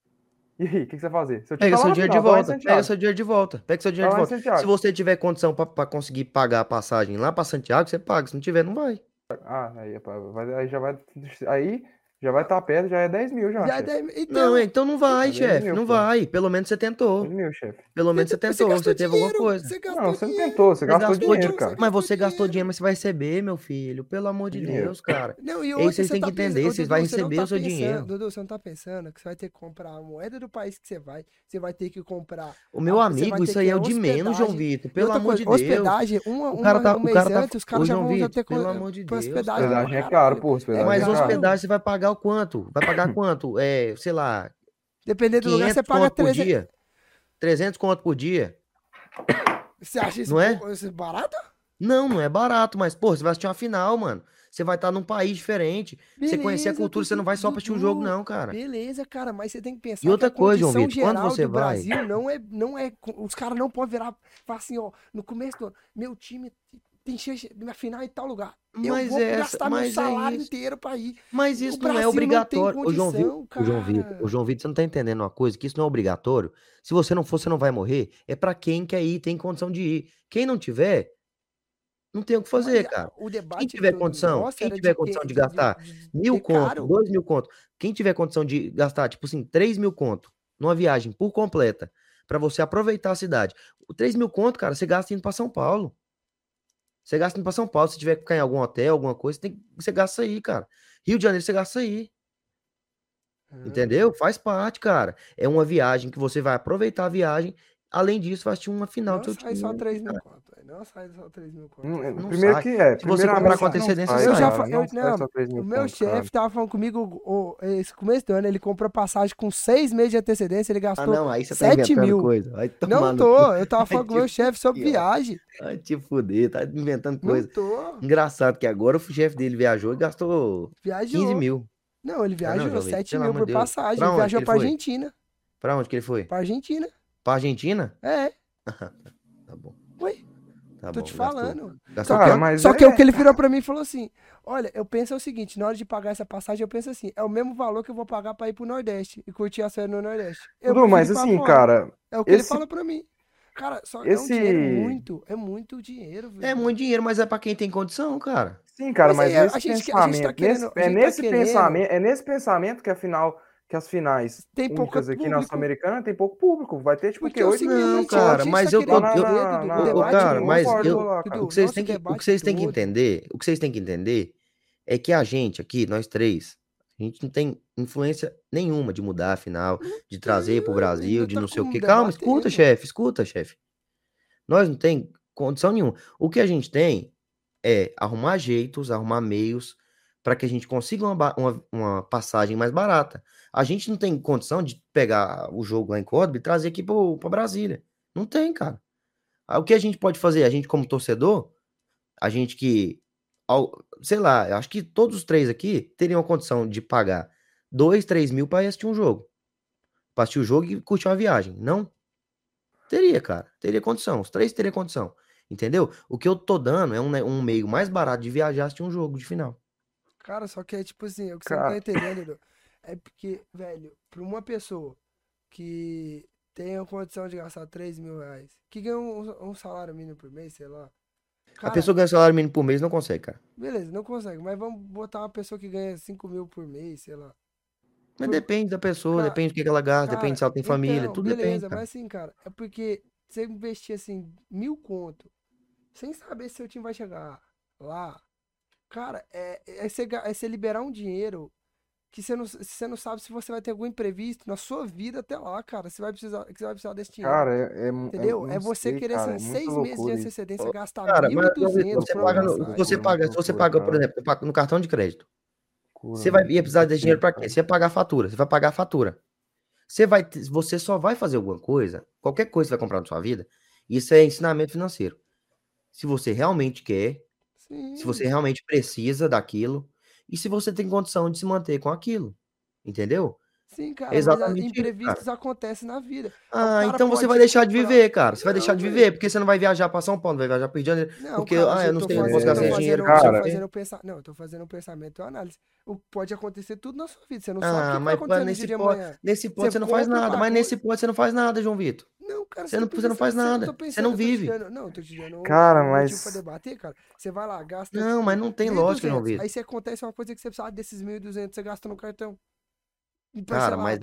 E aí, o que, que você vai fazer? Seu time Pega tá seu dinheiro final, de volta. Pega seu dinheiro de volta. Pega seu dinheiro de volta. Se você tiver condição pra conseguir pagar a passagem lá pra Santiago, você paga. Se não tiver, não vai. Ah, aí, aí já vai. Aí já vai estar perto, já é 10 mil já. Já chefe. deve- então, Não, então não vai, é chefe. Não pô. vai. Pelo menos você tentou. 10 mil, chefe. Pelo menos você tentou. Você gastou teve alguma dinheiro, coisa. Você Não, você não tentou, você Você gastou gastou dinheiro, dinheiro, cara. Mas você Gastou gastou dinheiro. mas você vai receber, meu filho. Pelo amor de Dinheiro. Deus, cara. Não, e É outra, isso aí você tem tá que entender, pensando- vocês você não receber tá o seu pensando- dinheiro. Dudu, você não tá pensando que você vai ter que comprar a moeda do país que você vai, você vai ter que comprar. O meu você amigo, isso que aí é o de menos, João. Vitor. Pelo amor de Deus. hospedagem, tá, um mês cara tá, antes, os caras já João vão ter pelo co- amor de Deus, hospedagem. é Caralho. caro, pô. Hospedagem Mas é caro. hospedagem você vai pagar o quanto? Vai pagar [COUGHS] quanto? É, sei lá, Dependendo do lugar, 500 você paga conto por 300. dia? 300 conto por dia? Você acha isso, Não é? isso barato? Não, não é barato, mas, pô, você vai assistir uma final, mano. Você vai estar num país diferente. você conhecer a Beleza, cultura, você não vai só pra assistir o jogo, não, cara. Beleza, cara, mas você tem que pensar E outra coisa, João Vitor, quando você vai- Brasil não é, não é, os caras não podem virar, falar assim, ó, no começo do ano, meu time tem chance na final em tal lugar. Eu Mas vou é essa- gastar meu é salário isso. inteiro pra ir. Mas O isso não é não obrigatório. Ô, João Vitor, ô, João Vitor, cara. ô, João Vitor, você não tá entendendo uma coisa? Que isso não é obrigatório. Se você não for, você não vai morrer. É pra quem quer ir, tem condição de ir. Quem não tiver, não tem o que fazer, Mas, cara. O debate tiver condição, quem tiver que- condição de gastar de Mil ter conto, caro. dois mil conto. Quem tiver condição de gastar, tipo assim, três mil conto numa viagem por completa, pra você aproveitar a cidade. O três mil conto, cara, você gasta indo pra São Paulo. Você gasta indo pra São Paulo. Se tiver que ficar em algum hotel, alguma coisa, você, tem, você gasta aí, cara. Rio de Janeiro, você gasta aí. Ah, Entendeu? Faz parte, cara. É uma viagem que você vai aproveitar a viagem. Além disso, vai assistir uma final Não do seu sai time. só 3 mil cara. Não sai só 3 mil conto. Não, é- Não primeiro sai. que é. Se você comprar com não antecedência, sai, Eu já fa- eu- não não, só 3 mil O meu chefe tava falando comigo ô, esse começo do ano, ele comprou passagem com seis meses de antecedência, ele Ah, gastou. não, aí você tá sete inventando mil. coisa. Vai tomar não tô, eu tava [LAUGHS] falando com o meu chefe sobre viagem. Vai te fuder, tá inventando Não coisa. tô. Engraçado que agora o chefe dele viajou e gastou Viajou. 15 mil. Não, ele Ah, não, viajou jovem, 7 pelo mil amor por de Deus. passagem. Pra Ele viajou pra? Argentina. Pra onde que ele foi? Pra Argentina. Pra Argentina? É, [LAUGHS] Tá bom. Ué, Tá tô bom, te gastou. falando. Gastou Só, Cara, que, mas só que é- o que ele virou pra mim e falou assim: Olha, eu penso o seguinte, na hora de pagar essa passagem, eu penso assim, é o mesmo valor que eu vou pagar pra ir pro Nordeste e curtir a série no Nordeste. Eu Dudu, mas assim, fora. cara, É o que ele esse- falou pra mim. Cara, só é um esse- dinheiro muito, é muito dinheiro, velho. É muito dinheiro, mas é pra quem tem condição, cara. sim, cara, Mas mas a nesse gente- a gente tá pensamento, querendo- nesse- a é tá nesse querendo- pensamento, é nesse pensamento que afinal que as finais Tem pouco únicas aqui na público. Sul-Americana tem pouco público. Vai ter, tipo, Porque o é o mil Não, cara, mas eu eu- na- na- o cara, mas eu- O que vocês têm que, o que vocês têm que entender, o que vocês têm que entender é que a gente aqui, nós três, a gente não tem influência nenhuma de mudar a final, de trazer pro tem, Brasil, de tá não sei o quê. Calma, escuta, chefe, escuta, chefe. Nós não tem condição nenhuma. O que a gente tem é arrumar jeitos, arrumar meios para que a gente consiga uma, uma, uma passagem mais barata. A gente não tem condição de pegar o jogo lá em Córdoba e trazer aqui para Brasília. Não tem, cara. Aí, o que a gente pode fazer? A gente, como torcedor, a gente que, ao- sei lá, eu acho que todos os três aqui teriam a condição de pagar dois, três mil para assistir um jogo. Pra assistir o jogo e curtir uma viagem. Não? Teria, cara. Teria condição. Os três teriam condição. Entendeu? O que eu tô dando é um, ne- um meio mais barato de viajar assistir um jogo de final. Cara, só que é tipo assim, o que você não Cara. tá entendendo, [LAUGHS] é porque, velho, pra uma pessoa que tem a condição de gastar 3 mil reais, que ganha um, um salário mínimo por mês, sei lá. a Cara, pessoa ganha salário mínimo por mês não consegue, cara. beleza, não consegue, mas vamos botar uma pessoa que ganha 5 mil por mês, sei lá. Mas Por- depende da pessoa, Cara, depende do que que ela gasta, Cara, depende se ela tem família, então, tudo beleza, depende. Cara. mas assim, cara, é porque você investir assim, mil conto, sem saber se seu time vai chegar lá, cara, é, é, você, ga- é você liberar um dinheiro que você não, você não sabe se você vai ter algum imprevisto na sua vida até lá, cara. Você vai precisar, que você vai precisar desse dinheiro. Cara, é, é mu- entendeu? não É você sei, querer, cara, é seis meses de antecedência, gastar Cara, mas João 1.200 Vitor, você paga, no, você paga, você paga, por exemplo, você no cartão de crédito. Você vai ia precisar desse dinheiro pra tempo, quê? Você vai pagar a fatura. Você vai pagar a fatura. Você vai, você só vai fazer alguma coisa, qualquer coisa que você vai comprar na sua vida, isso é ensinamento financeiro. Se você realmente quer, se você Sim, realmente precisa daquilo e se você tem condição de se manter com aquilo. Entendeu? Sim, cara, É mas exatamente isso, cara. imprevistos acontecem na vida. Ah, cara então você vai deixar de viver, cara. Você vai deixar Não, de viver, porque você não vai viajar pra São Paulo, vai viajar pro Rio de Janeiro. Não, Porque, cara, ah, eu não não fazendo, posso gastar dinheiro. Cara. pensar, não, eu tô fazendo um pensamento e uma análise. O, pode acontecer tudo na sua vida, você não sabe o que Ah, que vai mas acontecer no dia nesse de ponto, amanhã. nesse ponto Você você não faz nada, mas nesse ponto você não faz nada, João Vitor. Não, cara, Você não- tá você não faz nada, você não eu tô te vive. não, tô te dando Cara, um motivo pra mas- debater, cara. Você vai lá, gasta. Não, mas não tem lógica, João 1.200, Vitor. Aí se acontece uma coisa que você precisa desses 1.200, você gasta no cartão. E Cara, mas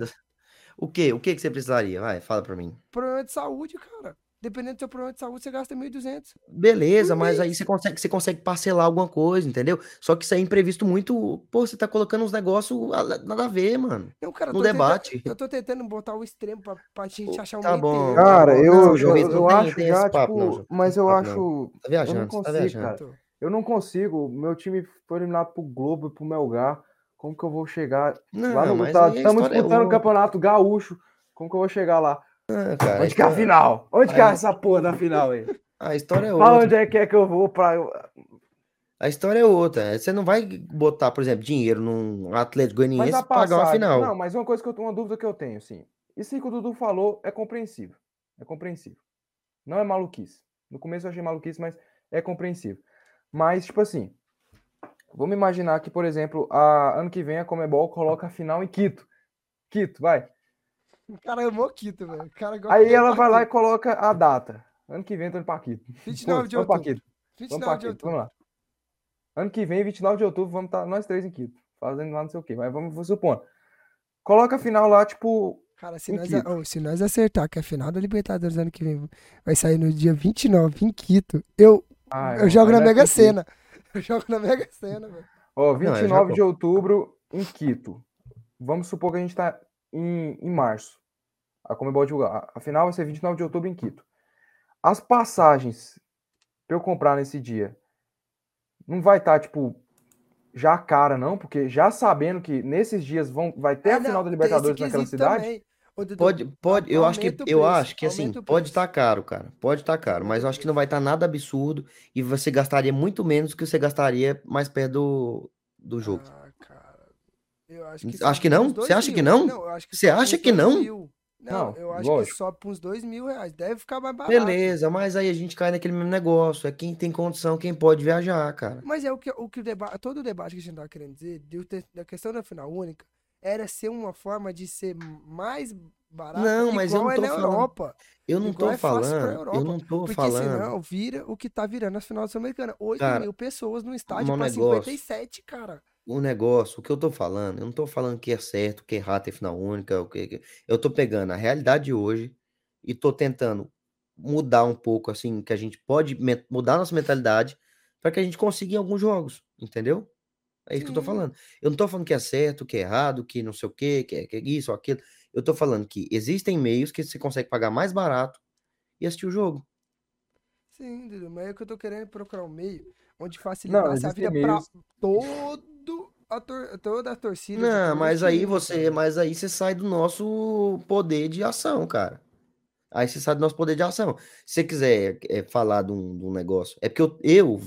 o que? O que que você precisaria? Vai, fala pra mim. Problema de saúde, cara. Dependendo do seu problema de saúde, você gasta 1.200. Beleza, mas aí você consegue, você consegue parcelar alguma coisa, entendeu? Só que isso é imprevisto muito. Pô, você tá colocando uns negócios nada a ver, mano. Não, cara, eu No tô tentando- debate. eu tô tentando botar o extremo pra, pra gente achar um Tá bom, termo. tá Cara, eu, Não, eu, eu tem- acho tem já, papo, tipo, não, mas eu papo não. acho, Tá eu não viajando, tá consigo, viajando. cara. Eu não consigo. Meu time foi eliminado pro Globo e pro Melgar. Como que eu vou chegar lá Não, no mas tá, Estamos é disputando o outra. Campeonato Gaúcho. Como que eu vou chegar lá? Ah, cara, Onde que é a história- final? Onde que é essa porra da final aí? A história é Fala outra. onde é que é que eu vou pra. A história é outra. Você não vai botar, por exemplo, dinheiro num Atlético Goianiense a pra pagar uma final. Não, mas uma coisa que eu uma dúvida que eu tenho, assim. Isso que o Dudu falou é compreensível. É compreensível. Não é maluquice. No começo eu achei maluquice, mas é compreensível. Mas, tipo assim, vamos imaginar que, por exemplo, a, ano que vem a Comebol coloca a final em Quito. Quito, vai. O cara é moquito, velho. O cara gosta Aí de ela vai lá e Quito. coloca a data. Ano que vem eu tô indo pra Quito. 29 de Vamos pra outubro. Quito. Vamos 29 pra de Quito. outubro. Vamos lá. Ano que vem, 29 de outubro, vamos estar nós três em Quito. Fazendo lá não sei o quê. Mas vamos supor. Coloca a final lá, tipo, Cara, se nós, Quito. a- ô, se nós acertar que a final da Libertadores ano que vem vai sair no dia 29 em Quito, eu, Ah, eu jogo na Mega. Sena. Eu jogo na Mega Sena, velho. Ó, Não, é 29 de Japão. outubro em Quito. Vamos supor que a gente tá em, em março. A Comebol divulgar. A- A final vai ser 29 de outubro em Quito. As passagens pra eu comprar nesse dia não vai estar, tipo, já cara, não? Porque já sabendo que nesses dias vão, vai ter Ah, a final não, da Libertadores naquela cidade? também. Ô, Dudu, Pode, pode, eu acho que, aumenta o eu preço, acho que assim, pode preço. estar caro, cara. Pode estar caro, mas eu acho que não vai estar nada absurdo e você gastaria muito menos do que você gastaria mais perto do, do jogo. Ah, cara. Eu acho que Acho que não? Você acha que mil. não? que Você sobe pra acha que não? mil. Não, Não, eu acho lógico. que sobe pra uns dois mil reais. Deve ficar mais barato. Beleza, mas aí a gente cai naquele mesmo negócio. É quem tem condição, quem pode viajar, cara. Mas é o que, o que o debate, todo o debate que a gente tava querendo dizer, da questão da final única, era ser uma forma de ser mais barato, Não, mas eu não é tô na falando- Europa. Eu não Igual tô é falando, eu não tô Porque falando. senão vira o que tá virando as finais sul-americanas. 8 Cara, mil pessoas no estádio pra negócio- 57, cara. o negócio, o que eu tô falando, eu não tô falando que é certo, que é errado ter final única, o que, eu tô pegando a realidade de hoje e tô tentando mudar um pouco, assim, que a gente pode mudar nossa mentalidade para que a gente consiga em alguns jogos, entendeu? É isso que eu tô falando. Eu não tô falando que é certo, que é errado, que não sei o quê, que é, que é isso ou aquilo. Eu tô falando que existem meios que você consegue pagar mais barato e assistir o jogo. Sim, Dudu, mas é que eu tô querendo procurar um meio onde Não, facilitasse a existem vida pra meios. todo a tor- toda a torcida. Não, mas aí você, cara. mas aí você sai do nosso poder de ação, cara. Aí você sai do nosso poder de ação. Se você quiser é, falar de um, de um negócio, é porque eu, eu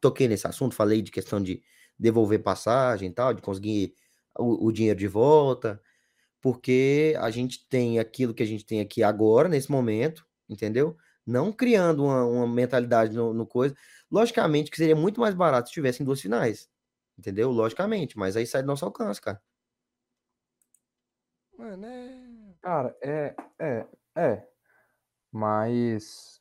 toquei nesse assunto, falei de questão de devolver passagem e tal, de conseguir o, o dinheiro de volta, porque a gente tem aquilo que a gente tem aqui agora, nesse momento, entendeu? Não criando uma, uma mentalidade no, no coisa. Logicamente que seria muito mais barato se tivessem duas finais, entendeu? Logicamente, mas aí sai do nosso alcance, cara. Mano, é. Cara, é, é, é. Mas.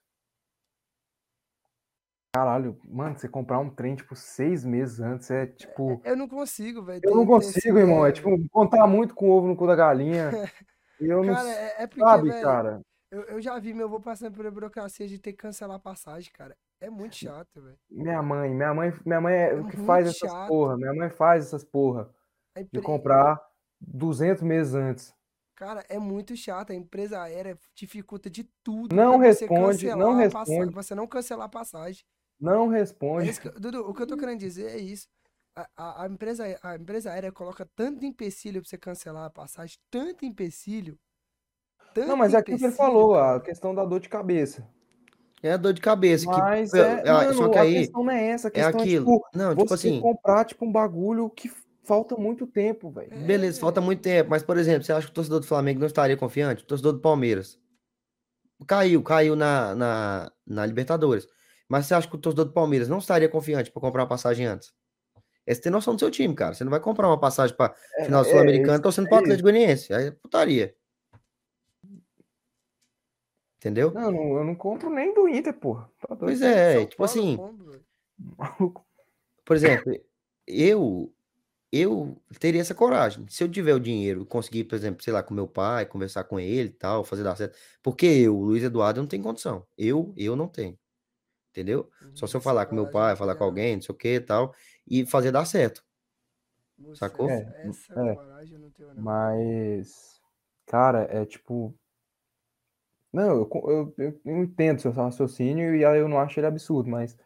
Caralho, mano, você comprar um trem, tipo, seis meses antes é tipo. Eu não consigo, velho. Eu não consigo, irmão. É velho. tipo, contar muito com o ovo no cu da galinha. [LAUGHS] Eu não. Cara, é, é porque, Sabe, velho, cara? eu, eu já vi meu avô passando pela burocracia de ter que cancelar a passagem, cara. É muito chato, velho. Minha mãe, minha mãe, minha mãe é É o que faz essas chato. porra. Minha mãe faz essas porra A de comprar 200 meses antes. Cara, é muito chato. A empresa aérea dificulta de tudo Não responde, não responde. pra você não cancelar a passagem. Não É responde. que, Dudu, o que eu tô querendo dizer é isso. A, a, a empresa, a empresa aérea coloca tanto empecilho pra você cancelar a passagem, tanto empecilho. Tanto Não, mas é aquilo que ele falou, a questão da dor de cabeça. É a dor de cabeça que Mas eu- é, ah, só mano, que a aí questão não é essa, a é questão é, aquilo. tipo, Não, tipo você assim, comprar, tipo, um bagulho que falta muito tempo, velho. É, beleza, falta muito tempo, mas por exemplo, você acha que o torcedor do Flamengo não estaria confiante? O torcedor do Palmeiras caiu, caiu na, na, na Libertadores. Mas você acha que o torcedor do Palmeiras não estaria confiante para comprar uma passagem antes? É você ter noção do seu time, cara. Você não vai comprar uma passagem para É, final é, sul-americano isso- torcendo é para o. Atlético Goianiense. Aí é putaria. Entendeu? Não, não, eu não compro nem do Inter, porra. Tá doido. Pois São é, tipo Paulo eu assim, por exemplo, eu eu teria essa coragem. Se eu tiver o dinheiro, e conseguir, por exemplo, sei lá, com meu pai, conversar com ele e tal, fazer dar certo. Porque eu, Luiz Eduardo, eu não tenho condição. Eu, eu não tenho. Entendeu? Só se eu falar com meu pai, não falar tem com não. alguém, não sei o que e tal, e fazer dar certo. Moço, Sacou? essa, É, essa é. coragem eu não tenho, não. Mas, cara, é tipo. Não, eu, eu, eu, eu entendo seu raciocínio e aí eu não acho ele absurdo, mas.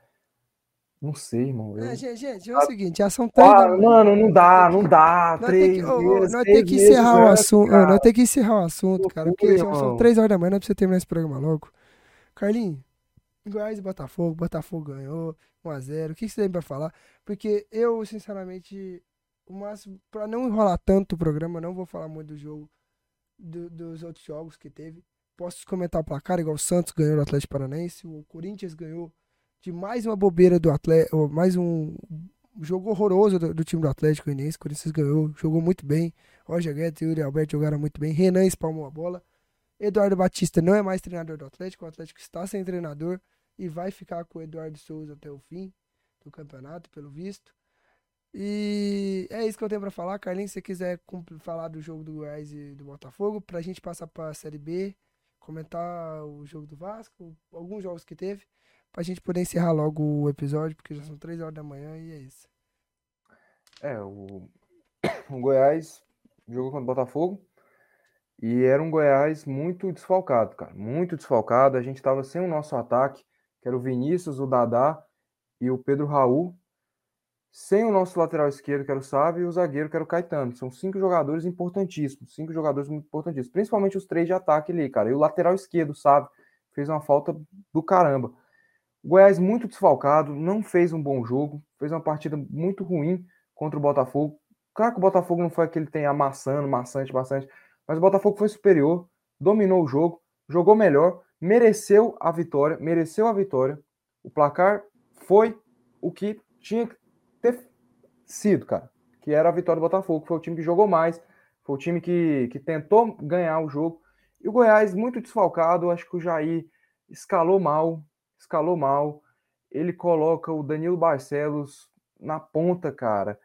Não sei, irmão. Eu... É, gente, gente, é o seguinte, já são três Ah, mano, não dá, não dá. Nós tem que, Três meses, nós seis tem que meses encerrar o assunto. cara. nós tem que encerrar o assunto, cara, porque são três horas da manhã, nós precisamos terminar esse programa logo. Carlinhos, Goiás e Botafogo, Botafogo ganhou 1x0. O que você tem pra falar? Porque eu, sinceramente, o máximo, pra não enrolar tanto o programa, não vou falar muito do jogo, do- dos outros jogos que teve. Posso comentar o placar, igual o Santos ganhou do Atlético Paranaense, o Corinthians ganhou de mais uma bobeira do Atlético, mais um jogo horroroso do, do time do Atlético Goianiense. O Corinthians ganhou, jogou muito bem. Roger Guedes e Yuri Alberto jogaram muito bem. Renan espalmou a bola. Eduardo Batista não é mais treinador do Atlético. O Atlético está sem treinador e vai ficar com o Eduardo Souza até o fim do campeonato, pelo visto. E é isso que eu tenho pra falar. Carlinhos, se você quiser falar do jogo do Goiás e do Botafogo, pra gente passar pra Série B, comentar o jogo do Vasco, alguns jogos que teve, pra gente poder encerrar logo o episódio, porque já são três horas da manhã e é isso. É, o, [COUGHS] o Goiás jogou contra o Botafogo e era um Goiás muito desfalcado, cara. Muito desfalcado. A gente tava sem o nosso ataque, que era o Vinícius, o Dadá e o Pedro Raul. Sem o nosso lateral esquerdo, que era o Sávio, e o zagueiro, que era o Caetano. São cinco jogadores importantíssimos. Cinco jogadores muito importantíssimos. Principalmente os três de ataque ali, cara. E o lateral esquerdo, Sávio, fez uma falta do caramba. O Goiás muito desfalcado, não fez um bom jogo, fez uma partida muito ruim contra o Botafogo. Claro que o Botafogo não foi aquele que tem amassando, maçante, bastante, mas o Botafogo foi superior, dominou o jogo, jogou melhor, mereceu a vitória, mereceu a vitória. O placar foi o que tinha que ter sido, cara, que era a vitória do Botafogo, foi o time que jogou mais, foi o time que, que tentou ganhar o jogo. E o Goiás muito desfalcado, acho que o Jair escalou mal, escalou mal. Ele coloca o Danilo Barcelos na ponta, cara.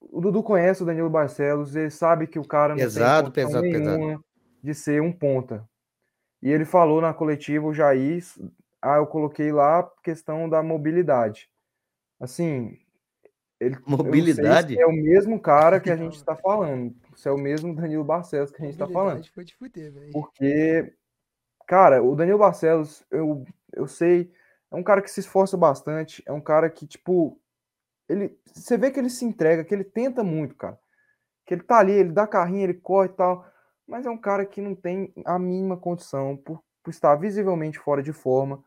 o Dudu conhece o Danilo Barcelos, ele sabe que o cara não Pesado, tem pesado, pesado. nenhuma de ser um ponta. E ele falou na coletiva, o Jair, ah, eu coloquei lá a questão da mobilidade. Assim, ele, eu não sei Mobilidade? se é o mesmo cara que a gente está falando, se é o mesmo Danilo Barcelos que a gente está falando. Foi de fuder, velho. Porque, cara, o Danilo Barcelos, eu, eu sei, é um cara que se esforça bastante, é um cara que, tipo, ele, você vê que ele se entrega, que ele tenta muito, cara. Que ele tá ali, ele dá carrinho, ele corre e tal, mas é um cara que não tem a mínima condição por, por estar visivelmente fora de forma,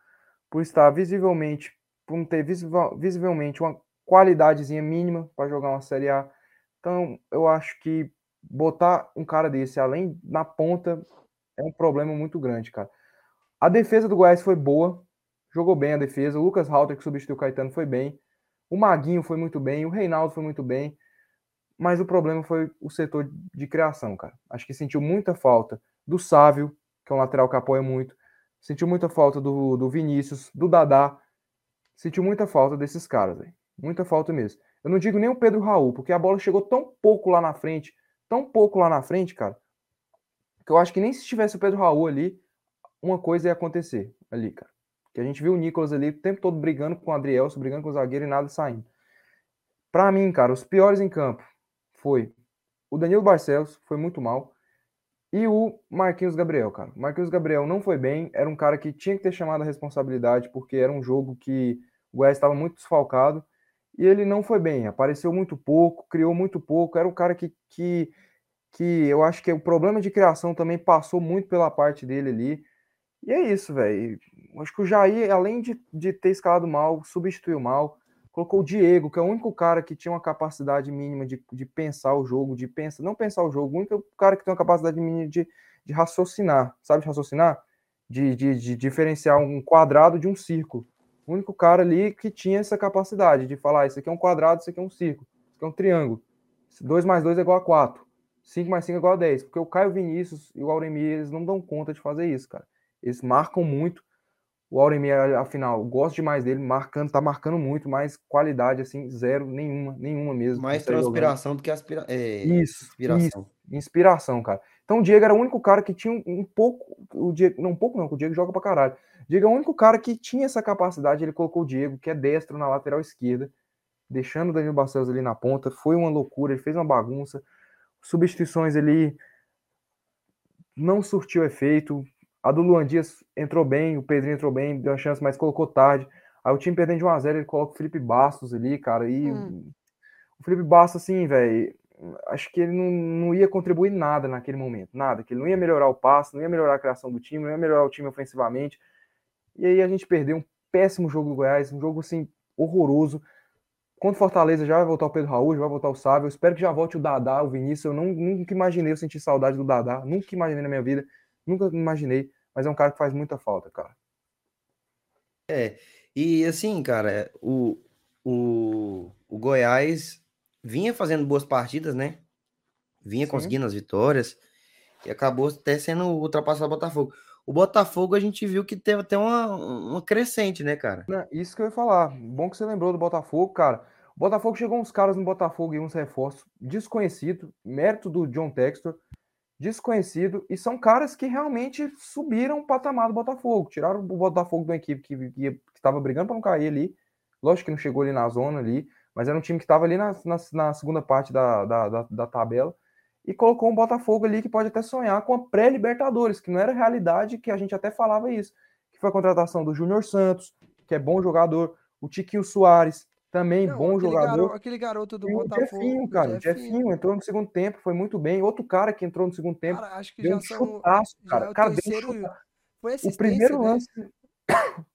por estar visivelmente, por não ter visivel- visivelmente uma qualidadezinha mínima para jogar uma Série A. Então, eu acho que botar um cara desse além na ponta é um problema muito grande, cara. A defesa do Goiás foi boa, jogou bem a defesa. O Lucas Halter, que substituiu o Caetano, foi bem. O Maguinho foi muito bem, o Reinaldo foi muito bem. Mas o problema foi o setor de criação, cara. Acho que sentiu muita falta do Sávio, que é um lateral que apoia muito. Sentiu muita falta do, do Vinícius, do Dadá. Sentiu muita falta desses caras, velho. Muita falta mesmo. Eu não digo nem o Pedro Raul, porque a bola chegou tão pouco lá na frente, tão pouco lá na frente, cara, que eu acho que nem se tivesse o Pedro Raul ali, uma coisa ia acontecer ali, cara. Que a gente viu o Nicolas ali o tempo todo brigando com o Adrielson, brigando com o zagueiro e nada saindo. Pra mim, cara, os piores em campo foi o Danilo Barcelos, foi muito mal, e o Marquinhos Gabriel, cara. Marquinhos Gabriel não foi bem, era um cara que tinha que ter chamado a responsabilidade, porque era um jogo que o Goiás estava muito desfalcado, e ele não foi bem, apareceu muito pouco, criou muito pouco, era um cara que, que, que eu acho que o problema de criação também passou muito pela parte dele ali, e é isso, velho. Acho que o Jair, além de, de ter escalado mal, substituiu mal, colocou o Diego, que é o único cara que tinha uma capacidade mínima de, de pensar o jogo, de pensar, não pensar o jogo, o único cara que tem uma capacidade mínima de, de raciocinar, sabe de raciocinar? De, de, de diferenciar um quadrado de um círculo. O único cara ali que tinha essa capacidade de falar, isso aqui é um quadrado, isso aqui é um círculo, isso aqui é um triângulo. 2 mais 2 é igual a 4. 5 mais 5 é igual a 10. Porque o Caio Vinícius e o Auremir, eles não dão conta de fazer isso, cara. Eles marcam muito. O Auremir, afinal, gosto demais dele, marcando, tá marcando muito, mas qualidade, assim, zero, nenhuma, nenhuma mesmo. Mais transpiração do que aspira... é, Isso, inspiração. isso, inspiração, cara. Então o Diego era o único cara que tinha um, um pouco, o Diego, não um pouco não, o Diego joga pra caralho. O Diego é o único cara que tinha essa capacidade, ele colocou o Diego, que é destro na lateral esquerda, deixando o Danilo Barcelos ali na ponta, foi uma loucura, ele fez uma bagunça, substituições ali não surtiu efeito, a do Luan Dias entrou bem, o Pedrinho entrou bem, deu uma chance, mas colocou tarde. Aí o time perdendo de 1x0, ele coloca o Felipe Bastos ali, cara. E Hum. o Felipe Bastos, assim, velho, acho que ele não, não ia contribuir nada naquele momento. Nada. Que ele não ia melhorar o passe, não ia melhorar a criação do time, não ia melhorar o time ofensivamente. E aí a gente perdeu um péssimo jogo do Goiás, um jogo, assim, horroroso. Contra o Fortaleza já vai voltar o Pedro Raul, já vai voltar o Sávio. Eu espero que já volte o Dadá, o Vinícius. Eu não, nunca imaginei eu sentir saudade do Dadá. Nunca imaginei na minha vida. Nunca imaginei. Mas é um cara que faz muita falta, cara. E assim, cara, o, o, o Goiás vinha fazendo boas partidas, né? Vinha Sim. conseguindo as vitórias e acabou até sendo ultrapassado o Botafogo. O Botafogo a gente viu que teve até uma, uma crescente, né, cara? Isso que eu ia falar. Bom que você lembrou do Botafogo, cara. O Botafogo chegou uns caras no Botafogo e uns reforços desconhecido, mérito do John Textor, desconhecido, e são caras que realmente subiram o patamar do Botafogo. Tiraram o Botafogo de uma equipe que estava brigando para não cair ali. Lógico que não chegou ali na zona ali, mas era um time que estava ali na, na, na segunda parte da, da, da, da tabela e colocou um Botafogo ali que pode até sonhar com a pré-Libertadores, que não era realidade, que a gente até falava isso. Que foi a contratação do Júnior Santos, que é bom jogador, o Tiquinho Soares, também Não, bom aquele jogador. garo- aquele garoto do E o Botafogo. Jefinho, cara, o Jefinho. Jefinho entrou no segundo tempo, foi muito bem. Outro cara que entrou no segundo tempo, Cara, acho que deu já um são. chutaço, já cara. é o cara, deu um. Foi O primeiro né? lance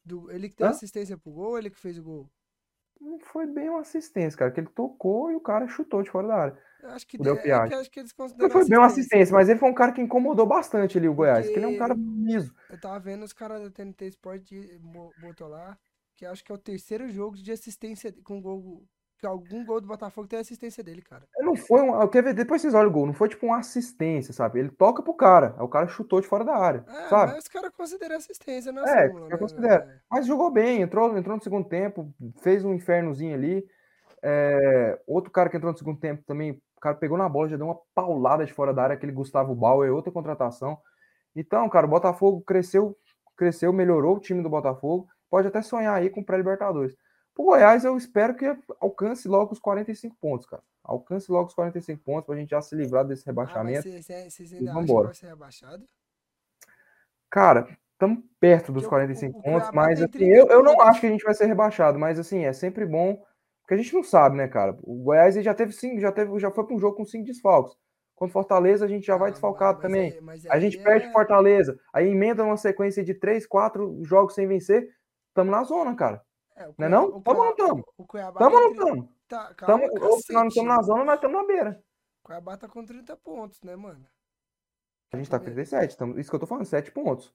Do- ele que deu Hã? assistência pro gol ou ele que fez o gol? não foi bem uma assistência, cara, que ele tocou e o cara chutou de fora da área. Acho que, O Del de- é que acho que eles Não consideram foi bem uma assistência, mas ele foi um cara que incomodou bastante ali o Goiás, que ele é um cara Porque- liso. Eu tava vendo os caras da TNT Sport botou lá, que acho que é o terceiro jogo de assistência com gol. Que algum gol do Botafogo tem assistência dele, cara. Não foi um. Quer ver? Depois vocês olham o gol, não foi tipo uma assistência, sabe? Ele toca pro cara, aí o cara chutou de fora da área, É, sabe? mas os caras consideram assistência na É, súmula, eu né? considero. Mas jogou bem, entrou, entrou no segundo tempo, fez um infernozinho ali. É, outro cara que entrou no segundo tempo também, o cara pegou na bola, já deu uma paulada de fora da área, aquele Gustavo Bauer, outra contratação. Então, cara, o Botafogo cresceu, cresceu, melhorou o time do Botafogo. Pode até sonhar aí com pré-libertadores. Pro Goiás, eu espero que alcance logo os 45 pontos, cara. Alcance logo os 45 pontos pra gente já se livrar desse Ah, rebaixamento. vocês vocês ainda acham que vai ser rebaixado? Cara, estamos perto dos o- 45 o- pontos, mas assim, 30 eu, eu não acho que a gente vai ser rebaixado, mas assim, é sempre bom, porque a gente não sabe, né, cara? O Goiás ele já teve cinco, já teve, já foi para um jogo com cinco desfalques. Contra o Fortaleza, a gente já vai Ah, desfalcado também. mas A gente perde é- Fortaleza, aí emenda uma sequência de três, quatro jogos sem vencer. Tamo na zona, cara. É, o Não é Cuiabá- não? Tamo ou não Cuiabá- tamo? O Cuiabá Tamo ou não tamo? Tá, calma, Tamo, ou se nós não estamos na zona, nós estamos na beira. O Cuiabá tá com 30 pontos, né, mano? A gente tá com 37, tamo, isso que eu tô falando, 7 pontos.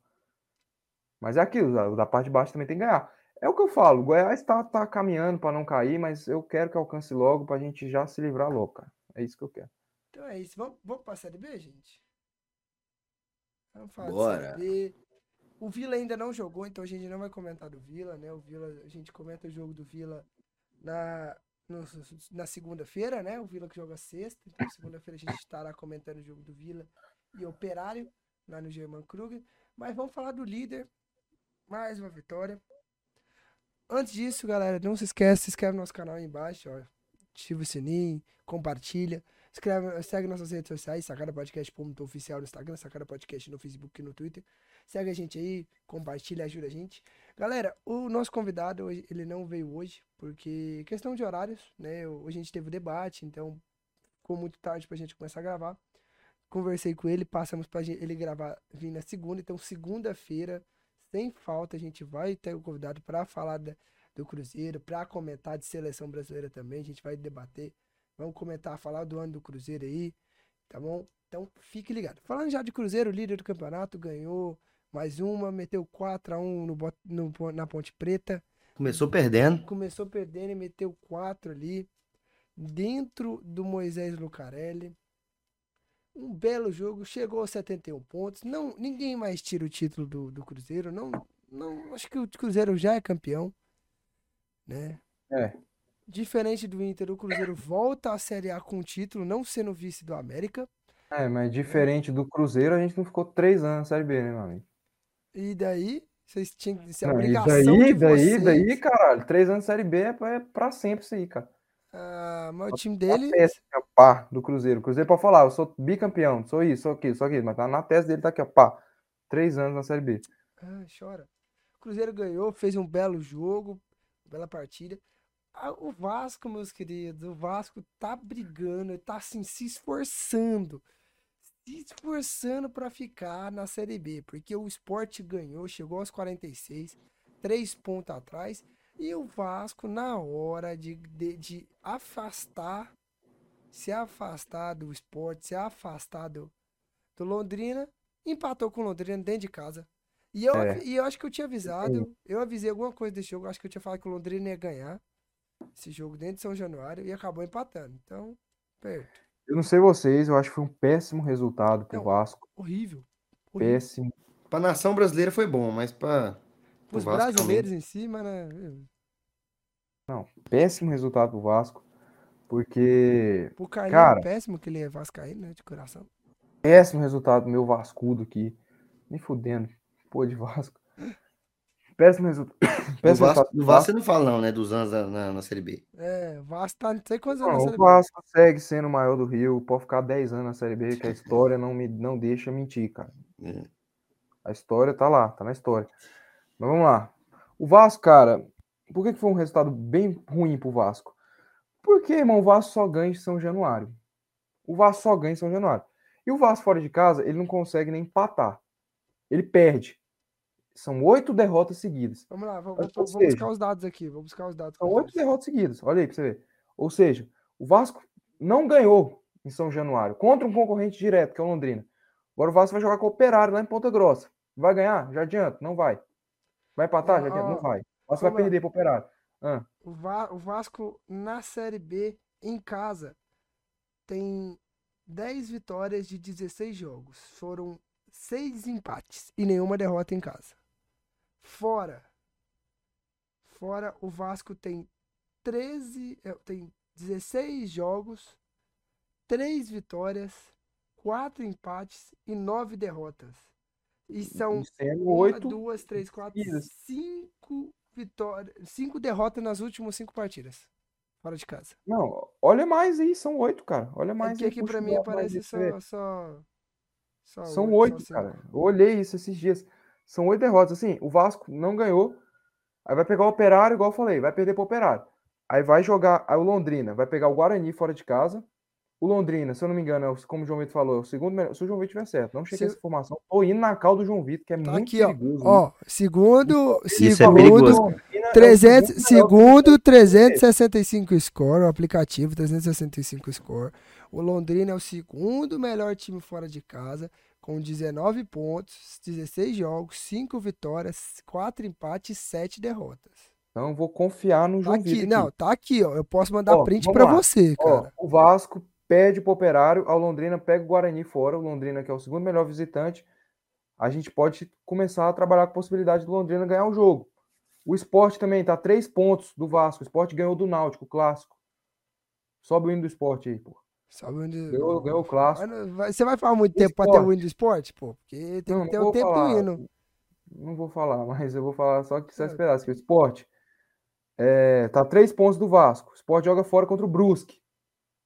Mas é aquilo, da, da parte de baixo também tem que ganhar. É o que eu falo, o Goiás tá, tá caminhando para não cair, mas eu quero que alcance logo pra gente já se livrar logo, cara. É isso que eu quero. Então é isso. Vamos, vamos pra Série B, gente? Vamos falar Bora. de Série B. O Vila ainda não jogou, então a gente não vai comentar do Vila, né? O Vila, a gente comenta o jogo do Vila na, na segunda-feira, né? O Vila que joga sexta, então segunda-feira a gente estará comentando o jogo do Vila e Operário, lá no German Kruger. Mas vamos falar do líder. Mais uma vitória. Antes disso, galera, não se esquece, se inscreve no nosso canal aí embaixo, ó. Ativa o sininho, compartilha. Escreve, segue nossas redes sociais, Sacada Podcast ponto oficial no Instagram, Sacada Podcast no Facebook e no Twitter. Segue a gente aí, compartilha, ajuda a gente. Galera, o nosso convidado, hoje, ele não veio hoje, porque questão de horários, né? Hoje a gente teve o debate, então ficou muito tarde pra gente começar a gravar. Conversei com ele, passamos pra ele gravar, vir na segunda, então segunda-feira, sem falta, a gente vai ter o convidado para falar da- do Cruzeiro, para comentar de seleção brasileira também, a gente vai debater. Vamos comentar, falar do ano do Cruzeiro aí, tá bom? Então fique ligado. Falando já de Cruzeiro, líder do campeonato, ganhou mais uma, meteu 4x1 no, Bot- no, na Ponte Preta. Começou perdendo. Começou perdendo e meteu 4 ali, dentro do Moisés Lucarelli. Um belo jogo, chegou a 71 pontos. Não, ninguém mais tira o título do, do Cruzeiro. Não, não, acho que o Cruzeiro já é campeão, né? É. Diferente do Inter, o Cruzeiro volta à Série A com o título, não sendo vice do América. É, mas diferente do Cruzeiro, a gente não ficou três anos na Série B, né, meu amigo? E daí, vocês tinham que ser a e obrigação daí, de daí, vocês. daí, caralho, três anos de Série B é pra, é pra sempre isso aí, cara. Ah, mas o Tá time Na dele. testa, aqui, ó, pá, do Cruzeiro. O Cruzeiro pode falar, eu sou bicampeão, sou isso, sou aquilo, sou aquilo, mas tá na testa dele, tá aqui, ó, pá. Três anos na Série B. Ah, chora. O Cruzeiro ganhou, fez um belo jogo, bela partida. O Vasco, meus queridos, o Vasco tá brigando, tá assim, se esforçando. Se esforçando pra ficar na Série B, porque o Sport ganhou, chegou aos 46, três pontos atrás, e o Vasco, na hora de, de, de afastar, se afastar do Sport, se afastar do, do Londrina, empatou com o Londrina dentro de casa. E eu, É. e eu acho que eu tinha avisado, eu avisei alguma coisa desse jogo, acho que eu tinha falado que o Londrina ia ganhar esse jogo dentro de São Januário e acabou empatando. Então, perto. Eu não sei vocês, eu acho que foi um péssimo resultado pro Não. Vasco. Horrível. horrível. Péssimo. Pra nação brasileira foi bom, mas pra. Os Vasco também. brasileiros em cima, né? Péssimo resultado pro Vasco. Porque. O Carlinhos Cara. é péssimo, que ele é vascaíno, né? De coração. Péssimo resultado do meu Vascudo aqui. Nem fudendo. Pô, de Vasco. Péssimo, resu... [COUGHS] Do Péssimo Vasco, resultado do Vasco você não fala, não, né? Dos anos na, na, na Série B. É, o Vasco tá não sei quantos anos Não, na o Série B. Vasco segue sendo o maior do Rio. Pode ficar 10 anos na Série B, que a história não me não deixa mentir, cara. É. A história tá lá, tá na história. Mas vamos lá. O Vasco, cara, por que, que foi um resultado bem ruim pro Vasco? Porque, irmão, o Vasco só ganha em São Januário. O Vasco só ganha em São Januário. E o Vasco fora de casa, ele não consegue nem empatar. Ele perde. São oito derrotas seguidas. Vamos lá, vou- vou seja, buscar os dados aqui. Vou buscar os dados. São oito derrotas seguidas. Olha aí pra você ver. Ou seja, o Vasco não ganhou em São Januário contra um concorrente direto, que é o Londrina. Agora o Vasco vai jogar com o Operário lá em Ponta Grossa. Vai ganhar? Já adianta? Não vai. Vai empatar? Já Ó, adianta? Não vai. O Vasco vai vamos lá. perder pro Operário. Ah, O, Va- o Vasco na Série B, em casa, tem 10 vitórias de 16 jogos. Foram 6 empates e nenhuma derrota em casa. Fora. Fora, o Vasco tem 13. é, Tem 16 jogos, 3 vitórias, 4 empates e 9 derrotas. E são Sendo uma, oito. duas, três, quatro, seguidas. cinco vitórias, cinco derrotas nas últimas cinco partidas. Fora de casa. Não, olha mais aí, são oito, cara. Olha É mais que aí, aqui pra mim aparece só, só, só São oito, só oito, cinco. cara. Eu olhei isso esses dias. São oito derrotas. Assim, o Vasco não ganhou. Aí vai pegar o Operário, igual eu falei, vai perder pro Operário. Aí vai jogar. Aí o Londrina vai pegar o Guarani fora de casa. O Londrina, se eu não me engano, é o- como o João Vitor falou, é o segundo melhor. Se o João Vitor tiver certo, não cheguei Se- essa informação. Tô indo na cal do João Vitor, que é Tá muito aqui, ó. perigoso. Ó, segundo, Isso é segundo, perigoso. É o 300, segundo melhor segundo 365 score, o aplicativo 365 score. O Londrina é o segundo melhor time fora de casa, com 19 pontos, 16 jogos, 5 vitórias, 4 empates e 7 derrotas. Então eu vou confiar no Tá João aqui, Vitor. não, tá aqui, ó. Eu posso mandar Ó, print lá. você, Ó, cara. o Vasco pede pro Operário, ao Londrina pega o Guarani fora, o Londrina que é o segundo melhor visitante. A gente pode começar a trabalhar com a possibilidade do Londrina ganhar o jogo. O esporte também tá três pontos do Vasco. O esporte ganhou do Náutico, clássico. Sobe o hino do esporte aí, pô. Sabe onde. Ganhou, ganhou o clássico. Vai- Você vai falar muito O tempo pra ter o esporte. win do esporte, pô? Porque tem Não, que ter o tempo do falar. hino. Não vou falar, [LAUGHS] mas eu vou falar só que você É. esperasse. Que o esporte é, tá três pontos do Vasco. O esporte joga fora contra o Brusque.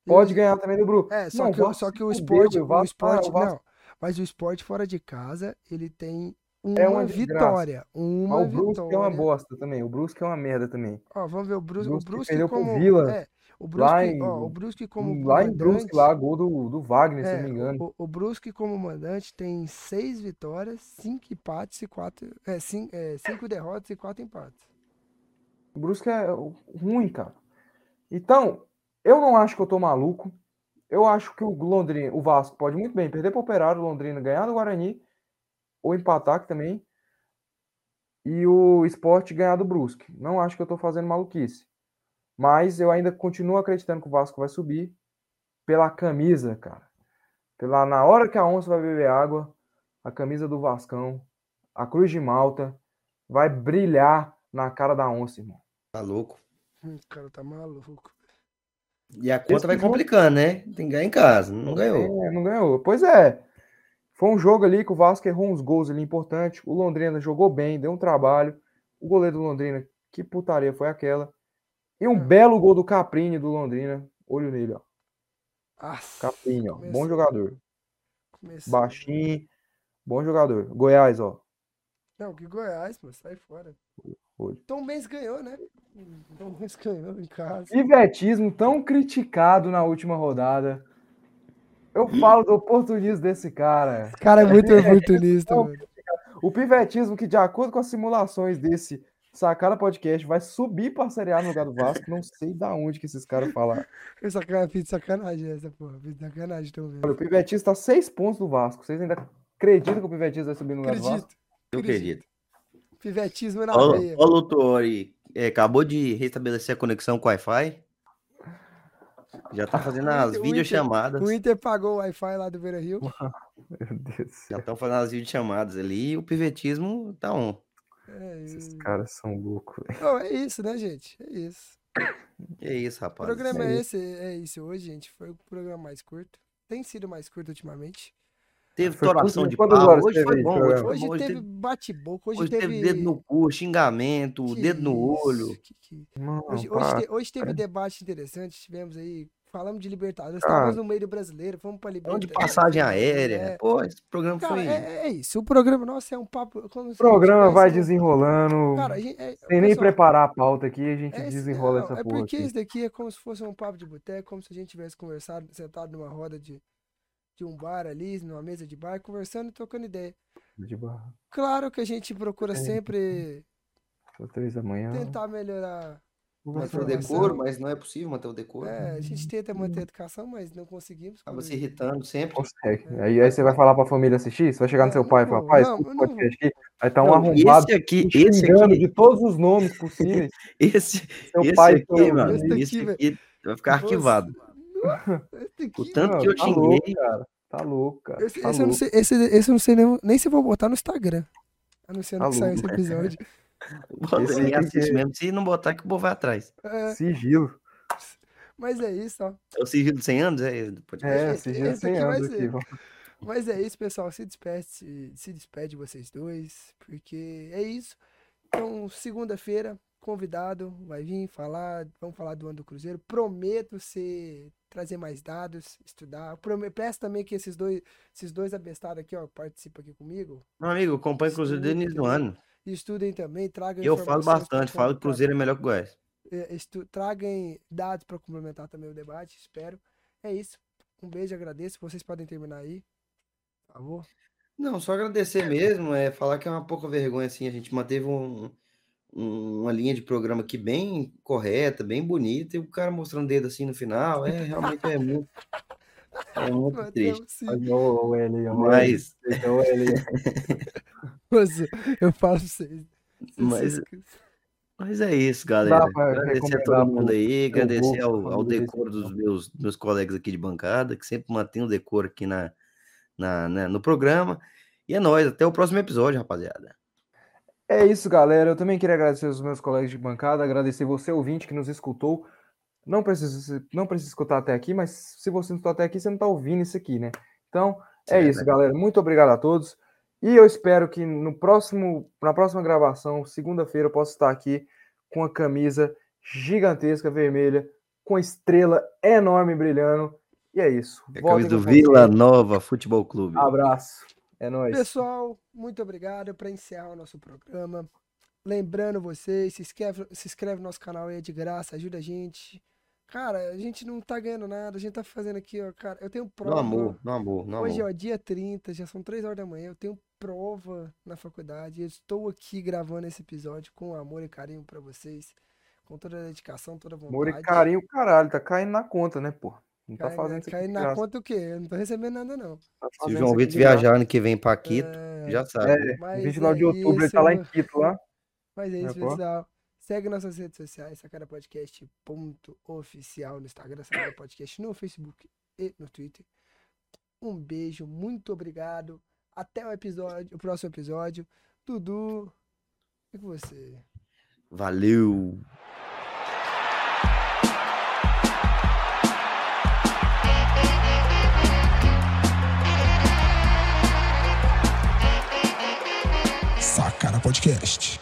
Pode ganhar também do Brusque. É, só, Não, que, o- só que o esporte, o Vasco- esporte, ah, o não. Mas o esporte fora de casa, ele tem É uma uma desgraça. vitória. Uma Mas o Brusque é uma vitória. bosta também. O Brusque é uma merda também. Ó, vamos ver o Brusque, o Brusque Brusque perdeu pro como Vila, é, o Brusque, lá em- ó, o Brusque como lá em Brusque, lá, gol do, do Wagner, se é, eu não me engano. o, o Brusque como mandante tem seis vitórias, cinco empates e quatro, é, cin- é, cinco derrotas e quatro empates. O Brusque é ruim, cara. Então, eu não acho que eu tô maluco. Eu acho que o Londrina, o Vasco pode muito bem perder para o Operário, o Londrina ganhar do Guarani, ou empatar que também, e o Sport ganhar do Brusque. Não acho que eu tô fazendo maluquice. Mas eu ainda continuo acreditando que o Vasco vai subir pela camisa, cara. Pela, na hora que a onça vai beber água, a camisa do Vascão, a Cruz de Malta, vai brilhar na cara da onça, irmão. Tá louco. Hum, O cara tá maluco. E a conta Esse vai jogo- complicando, né? Tem que ganhar em casa. Não ganhou. É, não ganhou. Pois é. Foi um jogo ali que o Vasco errou uns gols ali importantes. O Londrina jogou bem, deu um trabalho. O goleiro do Londrina, que putaria foi aquela. E um belo gol do Caprini do Londrina. Olho nele, ó. Caprini, ó. Bom jogador. Baixinho. Bom jogador. Goiás, ó. Não, que Goiás, mano, sai fora. Olho. Tom Benz ganhou, né? Tom Benz ganhou em casa. Pivetismo tão criticado na última rodada. Eu falo do oportunismo desse cara. Esse cara é muito [LAUGHS] oportunista, Não, mano. O pivetismo que, de acordo com as simulações desse Sacada Podcast, vai subir para a Série A no lugar do Vasco. Não sei da onde que esses caras falaram. Sacana- fiz de sacanagem essa, porra. Fiz de sacanagem, Tom Benz. Olha, o pivetismo tá seis pontos do Vasco. Vocês ainda acreditam que o pivetismo vai subir no lugar do Vasco? Acredito. Eu acredito. Pivetismo na Ó, veia. ó, Lutori, é, acabou de restabelecer a conexão com o Wi-Fi. Já tá fazendo [LAUGHS] as o videochamadas. O Inter pagou o Wi-Fi lá do Beira Rio. [LAUGHS] Meu Deus do Já estão fazendo as videochamadas ali e o pivetismo tá on. É, Esses caras são loucos. Não, é isso, né, gente? É isso. É isso, O rapaz. programa é é esse, é isso hoje, gente. Foi o programa mais curto. Tem sido mais curto ultimamente. Teve Foi toração de pau. Hoje foi bom. Hoje Hoje. Hoje teve teve, bate-boca, hoje, hoje teve. teve dedo no cu, xingamento, Que dedo no isso, olho. que- que- Não, Hoje, te- hoje teve debate interessante, tivemos aí, falamos de Libertadores, estávamos no meio do brasileiro, fomos para Falando de Libertadores. passagem aérea. É, Pô, esse programa cara, foi. é, é isso, o programa, nossa, é um papo... como O programa vai um- desenrolando. Cara, a gente, é, sem nem pessoal, preparar a pauta aqui, a gente é, desenrola não, essa é porra porque aqui. isso daqui é como se fosse um papo de boteco, como se a gente tivesse conversado, sentado numa roda de, de um bar ali, numa mesa de bar, conversando e trocando ideia. De barra. Claro que a gente procura É. sempre São três da manhã. tentar melhorar Manter o decoro, mas não é possível manter o decoro. É, a gente tenta manter a educação, mas não conseguimos. Acaba se irritando sempre. Consegue. Aí, aí você vai falar pra família assistir? Você vai chegar no É, seu pai e falar, pai, não, podcast aqui. Aí tá um Não, arrombado esse aqui, esse aqui, de todos os nomes possíveis. [LAUGHS] esse, Seu esse pai aqui, tá mano, esse daqui, esse aqui vai ficar arquivado. esse O tanto Não, que eu tá louco, xinguei, cara. Tá louco, cara. Esse, tá esse eu não louco. sei, esse, esse eu não sei nem, nem se eu vou botar no Instagram. Anunciando Tá que saiu louco. esse episódio. [LAUGHS] bota, Esse ninguém assiste que- mesmo. Se não botar, que o povo vai atrás. É, Sigilo. Mas é isso, ó. É o sigilo de 100 anos? É, podcast? É, esse sem aqui vai anos ser. aqui. Mas é isso, pessoal. Se despede, se, despede vocês dois, porque é isso. Então, segunda-feira, convidado vai vir falar, vamos falar do ano do Cruzeiro. Prometo ser trazer mais dados, estudar. Prome- Peço também que esses dois, esses dois abestados aqui, ó, participam aqui comigo. Meu amigo, eu acompanho o Cruzeiro desde o ano. Estudem também, tragam E eu falo bastante, falo que o Cruzeiro é melhor que o Goiás. é, estu- tragam dados para complementar também o debate, espero. É isso. Um beijo, agradeço. Vocês podem terminar aí. Por favor. Não, só agradecer mesmo, é falar que é uma pouca vergonha, assim, a gente manteve um- um- uma linha de programa aqui bem correta, bem bonita, e o cara mostrando o dedo assim no final, é, realmente é muito, é muito triste. Mas, [LAUGHS] Moço, eu falo pra vocês. Mas- mas é isso, galera. Agradecer a todo mundo aí, agradecer ao, ao decoro dos meus, meus colegas aqui de bancada, que sempre mantém o decoro aqui na, na, né, no programa. E é nóis, até o próximo episódio, rapaziada. É isso, galera. Eu também queria agradecer os meus colegas de bancada, agradecer você, ouvinte, que nos escutou. Não precisa, não precisa escutar até aqui, mas se você não escutou até aqui, você não está ouvindo isso aqui, né? Então, é é isso, verdade. galera. Muito obrigado a todos. E eu espero que no próximo, na próxima gravação, segunda-feira, eu possa estar aqui com a camisa gigantesca vermelha, com estrela enorme brilhando. E é isso. É a camisa do Vila. Nova Futebol Clube. Abraço. É nóis. Pessoal, muito obrigado para encerrar o nosso programa. Lembrando vocês, se inscreve, se inscreve no nosso canal aí é de graça, ajuda a gente. Cara, a gente não tá ganhando nada, a gente tá fazendo aqui, ó, cara. Eu tenho No prova. amor, no amor, no Hoje, amor. ó, dia 30, já são 3 horas da manhã, eu tenho prova na faculdade. Eu estou aqui gravando esse episódio com amor e carinho para vocês, com toda a dedicação, toda a vontade. Amor e carinho, caralho, tá caindo na conta, né, pô? Não tá fazendo isso aqui cai de na graça, conta o quê? Eu não tô recebendo nada, não. tá Se o João isso Vitor de viajar ano que vem pra Quito, É, já sabe. É, Mas 29 de é outubro ele tá lá em isso. Quito, lá. Mas é isso, É, pessoal. Segue nossas redes sociais, Sacara Podcast ponto oficial no Instagram, Sacara Podcast no Facebook e no Twitter. Um beijo, muito obrigado. Até o episódio, o próximo episódio. Dudu, e com você. Valeu! Sacara Podcast.